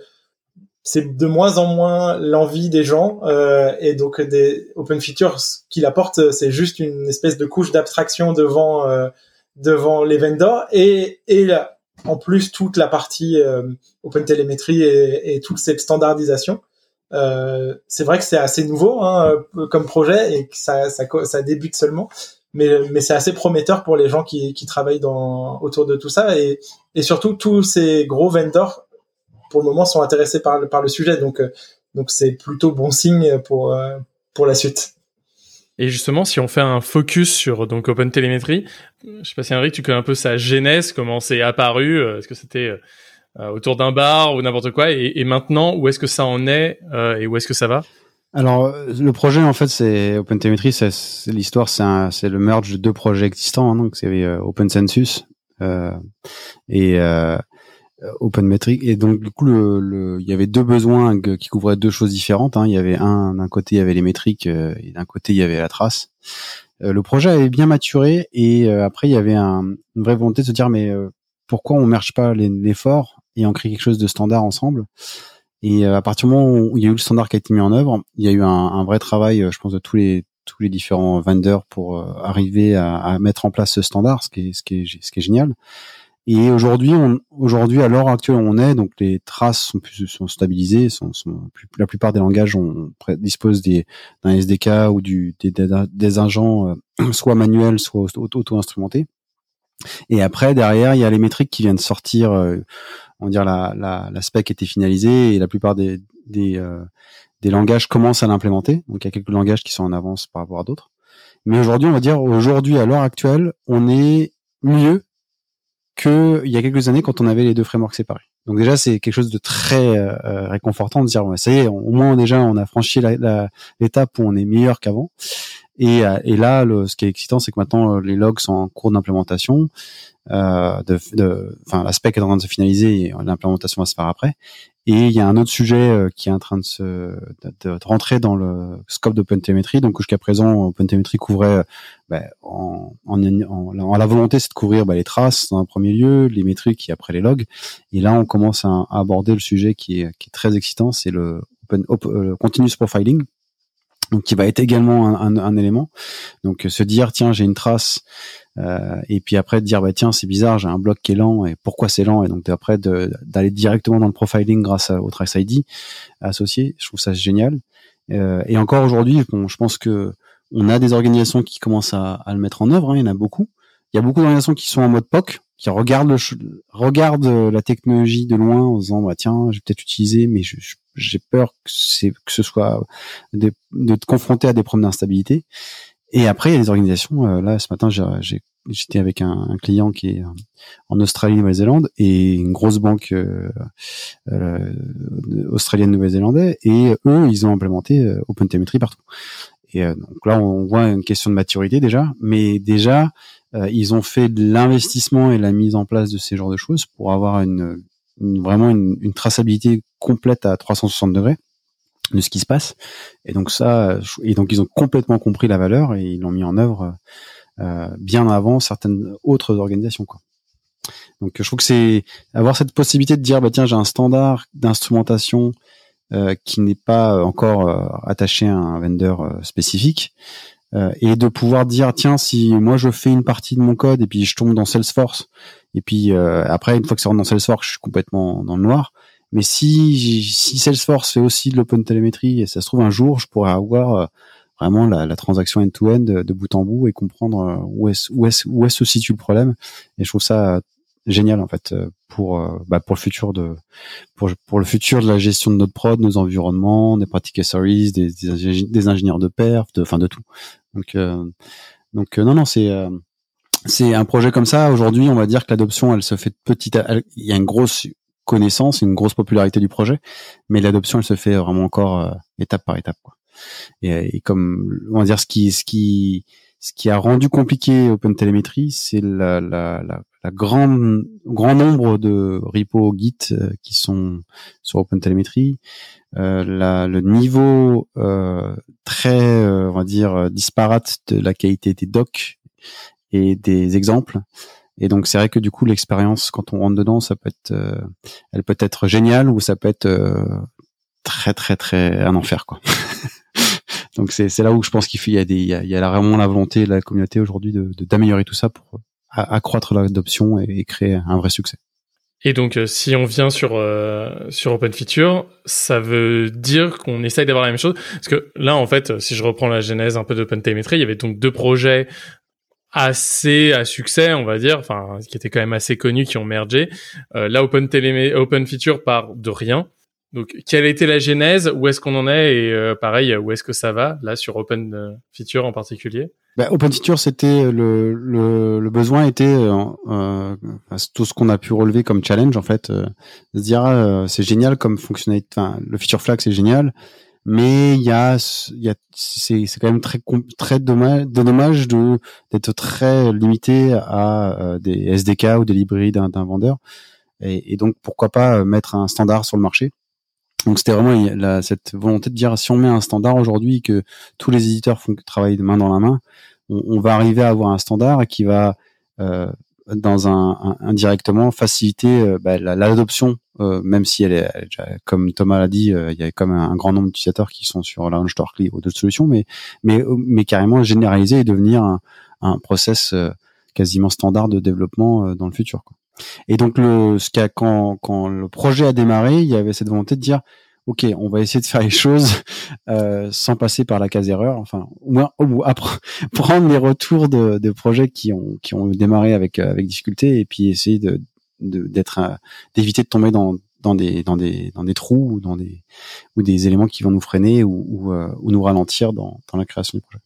c'est de moins en moins l'envie des gens euh, et donc des open features qu'il apporte c'est juste une espèce de couche d'abstraction devant euh, devant les vendors et et en plus toute la partie euh, open télémétrie et, et, toute cette standardisation euh, c'est vrai que c'est assez nouveau hein, comme projet et que ça, ça, débute seulement mais, mais c'est assez prometteur pour les gens qui, qui travaillent dans, autour de tout ça et, et surtout tous ces gros vendors pour le moment sont intéressés par le, par le sujet. Donc, euh, donc c'est plutôt bon signe pour, euh, pour la suite. Et justement, si on fait un focus sur donc Open Telemetry, je sais pas si Henrik, tu connais un peu sa genèse, comment c'est apparu, euh, est-ce que c'était autour d'un bar ou n'importe quoi, et, et, maintenant où est-ce que ça en est et où est-ce que ça va? Alors le projet en fait c'est Open Telemetry, c'est l'histoire, c'est le merge de deux projets existants, hein, donc c'est Open Census euh, et euh, euh, OpenMetric et donc du coup le, il y avait deux besoins qui couvraient deux choses différentes hein. il y avait un d'un côté il y avait les métriques euh, et d'un côté il y avait la trace euh, le projet avait bien maturé et après il y avait un, une vraie volonté de se dire mais pourquoi on merge pas l'effort? Et on crée quelque chose de standard ensemble et à partir du moment où il y a eu le standard qui a été mis en œuvre il y a eu un, un vrai travail je pense de tous les tous les différents vendeurs pour arriver à, à, mettre en place ce standard ce qui est ce qui est ce qui est génial et aujourd'hui, aujourd'hui, à l'heure actuelle, on est donc les traces sont plus sont stabilisées. Sont, sont la plupart des langages on, disposent des d'un SDK ou du des, des, agents euh, (clears throat) soit manuels, soit auto-instrumentés. Et après, derrière, il y a les métriques qui viennent sortir. Euh, on va dire la, la, la spec était finalisée et la plupart des des, euh, des langages commencent à l'implémenter. Donc il y a quelques langages qui sont en avance par rapport à d'autres. Mais aujourd'hui, on va dire aujourd'hui à l'heure actuelle, on est mieux que il y a quelques années quand on avait les deux frameworks séparés. Donc déjà c'est quelque chose de très euh, euh, réconfortant de dire ça y est, au moins déjà on a franchi l'étape où on est meilleur qu'avant. Et, euh, et là, le, ce qui est excitant, c'est que maintenant les logs sont en cours d'implémentation. Euh, de, de, enfin, la spec est en train de se finaliser et l'implémentation va se faire après. Et il y a un autre sujet euh, qui est en train de se de, de rentrer dans le scope d'OpenTelemetry. Donc jusqu'à présent, OpenTelemetry couvrait bah, en, en, en, la volonté, c'est de couvrir bah, les traces dans un premier lieu, les métriques et après les logs. Et là, on commence à, aborder le sujet qui est, qui est très excitant, c'est le open, euh, continuous profiling. Donc qui va être également un, un, un élément. Donc se dire tiens j'ai une trace euh, et puis après de dire bah tiens c'est bizarre j'ai un bloc qui est lent et pourquoi c'est lent? Et donc après d'aller directement dans le profiling grâce au Trace ID associé je trouve ça génial. Euh, et encore aujourd'hui bon, je pense que on a des organisations qui commencent à, à le mettre en œuvre hein, il y en a beaucoup. Il y a beaucoup d'organisations qui sont en mode POC qui regardent le regardent la technologie de loin en disant bah tiens je vais peut-être utiliser mais j'ai peur que c'est que ce soit de, de te confronter à des problèmes d'instabilité et après, il y a des organisations. Euh, là, ce matin, j'étais avec un, client qui est en Australie, Nouvelle-Zélande, et une grosse banque euh, euh, australienne, Nouvelle-Zélandais, et eux, ils ont implémenté euh, OpenTelemetry partout. Et donc là, on voit une question de maturité déjà, mais déjà, ils ont fait de l'investissement et la mise en place de ces genres de choses pour avoir une, une vraiment une, une traçabilité complète à 360 degrés de ce qui se passe. Et donc ça, et donc ils ont complètement compris la valeur et ils l'ont mis en œuvre euh, bien avant certaines autres organisations. Quoi. Donc je trouve que c'est avoir cette possibilité de dire bah tiens j'ai un standard d'instrumentation euh, qui n'est pas encore euh, attaché à un vendeur euh, spécifique. Euh, et de pouvoir dire tiens si moi je fais une partie de mon code et puis je tombe dans Salesforce et puis euh, après une fois que ça rentre dans Salesforce je suis complètement dans le noir. Mais si si Salesforce fait aussi de l'open télémétrie et ça se trouve un jour je pourrais avoir euh, vraiment la, transaction end-to-end de, de, bout en bout et comprendre où est où est où est se situe le problème. Et je trouve ça génial en fait pour bah, pour le futur de pour pour le futur de la gestion de notre prod, nos environnements, des pratiques SREs, des, des, ingénieurs de perf, de enfin de tout. Donc euh, donc non non c'est c'est un projet comme ça. Aujourd'hui, on va dire que l'adoption, elle se fait petit. À, il y a une grosse connaissance, une grosse popularité du projet, mais l'adoption, elle se fait vraiment encore étape par étape. Quoi. Et, comme on va dire ce qui ce qui ce qui a rendu compliqué OpenTelemetry, c'est la, la, la, la grande grand nombre de repos Git euh, qui sont sur OpenTelemetry, euh, le niveau euh, très, euh, on va dire, disparate de la qualité des docs et des exemples. Et donc c'est vrai que du coup l'expérience quand on rentre dedans, ça peut être, euh, elle peut être géniale ou ça peut être très très très un enfer quoi. (laughs) Donc c'est là où je pense qu'il y a des il y a, vraiment la volonté de la communauté aujourd'hui d'améliorer tout ça pour accroître l'adoption et, et, créer un vrai succès. Et donc euh, si on vient sur euh, sur Open Feature, ça veut dire qu'on essaye d'avoir la même chose? Parce que là en fait, si je reprends la genèse un peu d'Open Telemetry, il y avait donc deux projets assez à succès, on va dire, enfin qui étaient quand même assez connus, qui ont mergé. Euh, là, Open Tele Open Feature part de rien. Donc, quelle été la genèse? Où est-ce qu'on en est? Et euh, pareil, où est-ce que ça va là sur Open euh, Feature en particulier? Bah, Open Feature, c'était le, le, le, besoin était euh, euh tout ce qu'on a pu relever comme challenge en fait, euh, se dire ah, c'est génial comme fonctionnalité. Enfin, le feature flag c'est génial, mais il y a, y a c'est c'est quand même très très dommage, de d'être très limité à des SDK ou des librairies d'un vendeur. Et donc pourquoi pas mettre un standard sur le marché donc c'était vraiment la, cette volonté de dire si on met un standard aujourd'hui que tous les éditeurs font travailler de main dans la main, on, on va arriver à avoir un standard qui va euh, dans un, un, indirectement faciliter euh, bah, l'adoption, euh, même si elle est, comme Thomas l'a dit, euh, il y a comme un, un, grand nombre d'utilisateurs qui sont sur Launchdarkly ou d'autres solutions, mais mais mais carrément généraliser et devenir un, un process euh, quasiment standard de développement dans le futur. Quoi. Et donc le ce quand le projet a démarré, il y avait cette volonté de dire ok, on va essayer de faire les choses euh, sans passer par la case erreur. Enfin, au moins (laughs) prendre les retours de, de, projets qui ont démarré avec euh, avec difficulté et puis essayer d'être euh, d'éviter de tomber dans des trous ou des ou éléments qui vont nous freiner ou ou, ou nous ralentir dans la création du projet.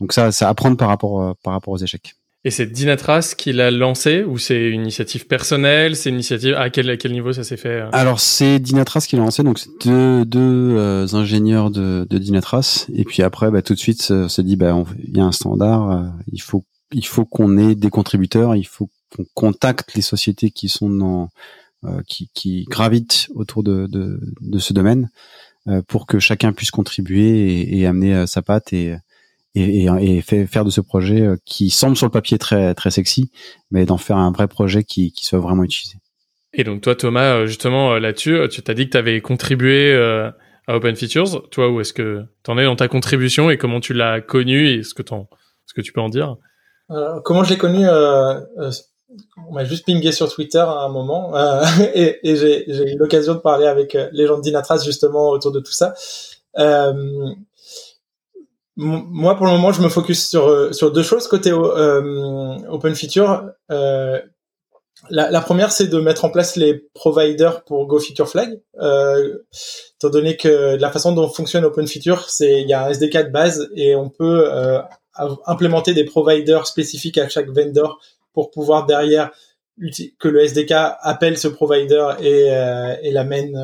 Donc ça, ça apprendre par rapport aux échecs. Et c'est Dinatras qui l'a lancé ou c'est une initiative personnelle C'est une initiative à quel, à quel niveau ça s'est fait euh? Alors c'est Dinatras qui l'a lancé, donc c'est deux, deux euh, ingénieurs de, de Dinatras. Et puis après, bah, tout de suite, on s'est dit, bah, il y a un standard, euh, il faut il faut qu'on ait des contributeurs, il faut qu'on contacte les sociétés qui sont dans qui, qui gravitent autour de, de, de ce domaine pour que chacun puisse contribuer et, et amener sa patte et et, et, et fait, faire de ce projet euh, qui semble sur le papier très très sexy, mais d'en faire un vrai projet qui, qui soit vraiment utilisé. Et donc toi Thomas, euh, justement euh, là-dessus, tu t'as dit que tu avais contribué à Open Features. Toi, où est-ce que tu en es dans ta contribution et comment tu l'as connu et ce que, ce que tu peux en dire? Euh, Comment je l'ai connu euh, On m'a juste pingé sur Twitter à un moment (laughs) et, et j'ai eu l'occasion de parler avec les gens de Dinatras justement autour de tout ça. Moi, pour le moment, je me focus sur euh, sur deux choses côté euh, Open Feature. Euh, la, la, première, c'est de mettre en place les providers pour Go Feature Flag. Euh, étant donné que la façon dont fonctionne Open Feature, c'est il y a un SDK de base et on peut euh, implémenter des providers spécifiques à chaque vendor pour pouvoir derrière que le SDK appelle ce provider et, euh, et l'amène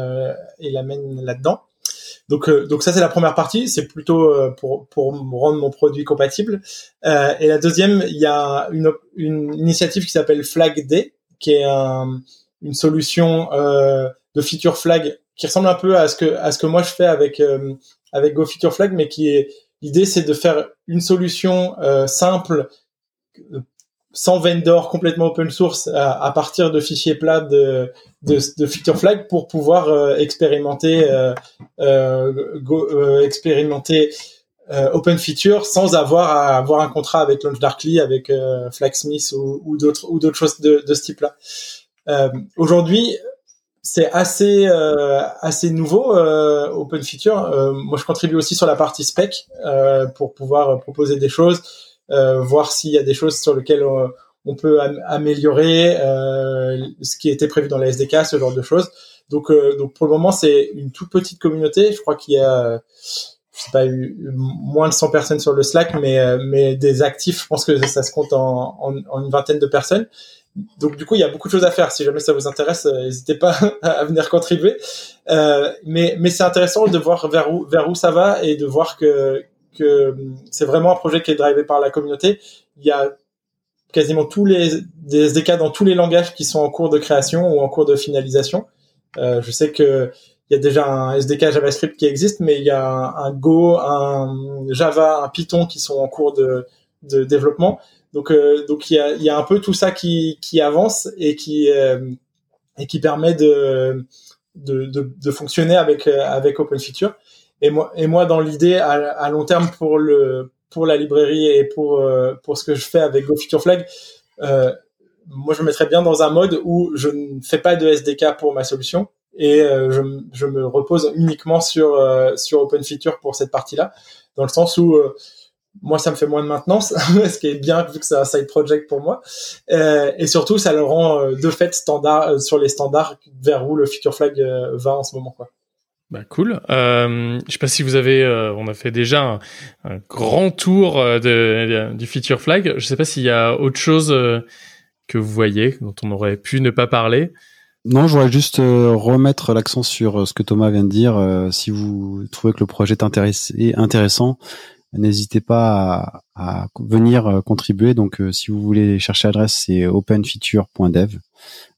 et l'amène là-dedans. Donc, euh, donc ça c'est la première partie, c'est plutôt euh, pour pour rendre mon produit compatible. Euh, et la deuxième, il y a une, une initiative qui s'appelle Flag Day, qui est une solution de feature flag qui ressemble un peu à ce que à ce que moi je fais avec avec Go Feature Flag, mais qui est l'idée c'est de faire une solution simple sans vendor complètement open source à, partir de fichiers plats de, de, de feature flag pour pouvoir euh, expérimenter euh, euh, go, euh, expérimenter open feature sans avoir à avoir un contrat avec LaunchDarkly, avec Flagsmith ou, ou d'autres ou d'autres choses de, de ce type-là. Aujourd'hui, c'est assez assez nouveau open feature. moi, je contribue aussi sur la partie spec pour pouvoir proposer des choses, voir s'il y a des choses sur lesquelles on peut améliorer euh, ce qui était prévu dans la SDK, ce genre de choses. Donc, euh, donc pour le moment, c'est une toute petite communauté. Je crois qu'il y a, je sais pas, moins de 100 personnes sur le Slack, mais euh, mais des actifs, je pense que ça, se compte en, en, une vingtaine de personnes. Donc du coup, il y a beaucoup de choses à faire. Si jamais ça vous intéresse, n'hésitez pas (laughs) à venir contribuer. Euh, mais mais c'est intéressant de voir vers où vers où ça va et de voir que que c'est vraiment un projet qui est drivé par la communauté. Il y a quasiment tous les des SDK dans tous les langages qui sont en cours de création ou en cours de finalisation. Euh, je sais que il y a déjà un SDK JavaScript qui existe, mais il y a un, Go, un Java, un Python qui sont en cours de, de développement. Donc, euh, donc il y, a, y a un peu tout ça qui, qui avance et qui euh, et qui permet de de, de, de fonctionner avec avec Open Feature. Et moi dans l'idée à, long terme pour la librairie et pour euh, pour ce que je fais avec Go Future Flag, euh, moi je me mettrais bien dans un mode où je ne fais pas de SDK pour ma solution et euh, je, me repose uniquement sur sur Open Feature pour cette partie-là, dans le sens où moi ça me fait moins de maintenance, (laughs) ce qui est bien vu que c'est un side project pour moi, et surtout ça le rend de fait standard sur les standards vers où le Future Flag va en ce moment quoi. Bah cool. Euh, je sais pas si vous avez, euh, on a fait déjà un, grand tour euh, de, du feature flag. Je sais pas s'il y a autre chose euh, que vous voyez dont on aurait pu ne pas parler. Non, je voudrais juste remettre l'accent sur ce que Thomas vient de dire. si vous trouvez que le projet est intéressant, n'hésitez pas à, venir contribuer. Donc, si vous voulez chercher l'adresse, c'est openfeature.dev.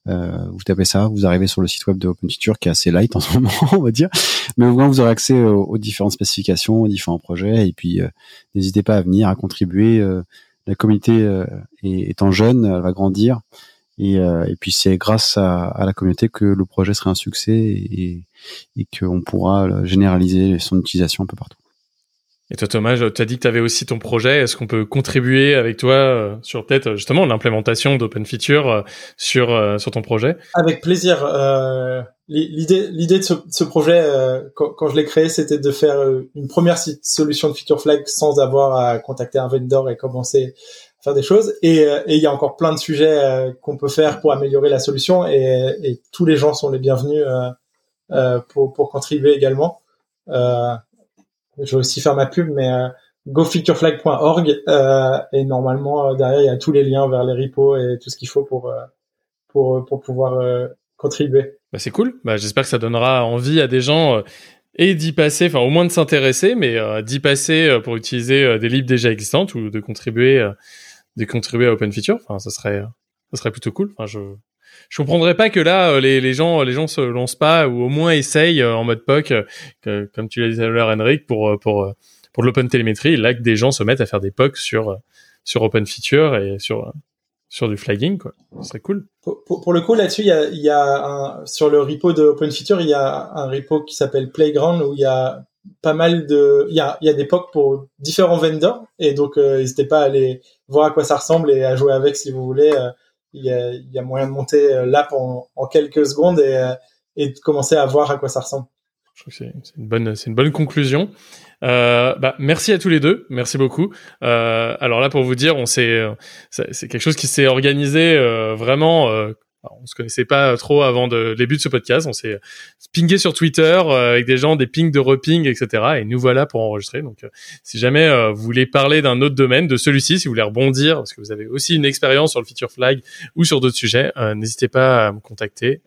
Euh, vous tapez ça, vous arrivez sur le site web de OpenFeature qui est assez light en ce (laughs) moment, on va dire, mais au moins vous aurez accès aux, différentes spécifications, aux différents projets, et puis euh, n'hésitez pas à venir, à contribuer. Euh, la communauté étant jeune, elle va grandir, et, puis c'est grâce à, à, la communauté que le projet sera un succès et, et qu'on pourra généraliser son utilisation un peu partout. Et toi, Thomas, tu as dit que tu avais aussi ton projet. Est-ce qu'on peut contribuer avec toi euh, sur peut-être justement l'implémentation d'Open Feature euh, sur, euh, sur ton projet? Avec plaisir. Euh, l'idée, l'idée de ce, ce projet, quand, quand, je l'ai créé, c'était de faire une première solution de Feature Flag sans avoir à contacter un vendor et commencer à faire des choses. Et il y a encore plein de sujets qu'on peut faire pour améliorer la solution et, et, tous les gens sont les bienvenus pour, pour contribuer également. Euh, je vais aussi faire ma pub, mais euh, euh, et normalement euh, derrière il y a tous les liens vers les repos et tout ce qu'il faut pour euh, pour pour pouvoir contribuer. Bah c'est cool. Bah j'espère que ça donnera envie à des gens et d'y passer, enfin au moins de s'intéresser, mais d'y passer pour utiliser des libres déjà existantes ou de contribuer de contribuer à Open Feature. Enfin ça serait ça serait plutôt cool. Enfin je je comprendrais pas que là les, les gens les gens se lancent pas ou au moins essayent en mode POC comme tu l'as dit tout à l'heure Henrik pour pour pour l'open télémétrie là que des gens se mettent à faire des POC sur sur open feature et sur sur du flagging quoi. Ce serait cool. Pour, le coup là-dessus il y a y a un, sur le repo de open feature il y a un repo qui s'appelle playground où il y a pas mal de il y a y a des POC pour différents vendors. Et donc euh, n'hésitez pas à aller voir à quoi ça ressemble et à jouer avec si vous voulez euh, il y a, moyen de monter euh, l'app en, quelques secondes et, euh, et de commencer à voir à quoi ça ressemble. Je trouve que c'est une bonne, conclusion. Euh, bah, merci à tous les deux, merci beaucoup. Alors là, pour vous dire, on c'est quelque chose qui s'est organisé vraiment on se connaissait pas trop avant de, le début de ce podcast. On s'est pingé sur Twitter euh, avec des gens, des pings de reping, etc. Et nous voilà pour enregistrer. Donc, euh, si jamais euh, vous voulez parler d'un autre domaine, de celui-ci, si vous voulez rebondir, parce que vous avez aussi une expérience sur le feature flag ou sur d'autres sujets, n'hésitez pas à me contacter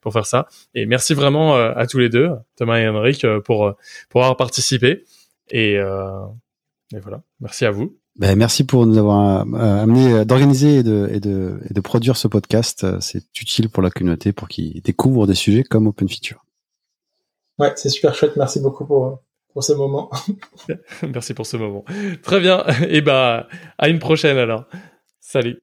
pour faire ça. Et merci vraiment à tous les deux, Thomas et Henrik, pour pour avoir participé. Et, et voilà, merci à vous. Ben, merci pour nous avoir euh, amené euh, d'organiser et de, et, de, et de produire ce podcast. Euh, c'est utile pour la communauté pour qu'ils découvrent des sujets comme Open Feature. Ouais, c'est super chouette. Merci beaucoup pour, pour ce moment. (laughs) merci pour ce moment. Très bien. (laughs) Et bah, à une prochaine alors. Salut.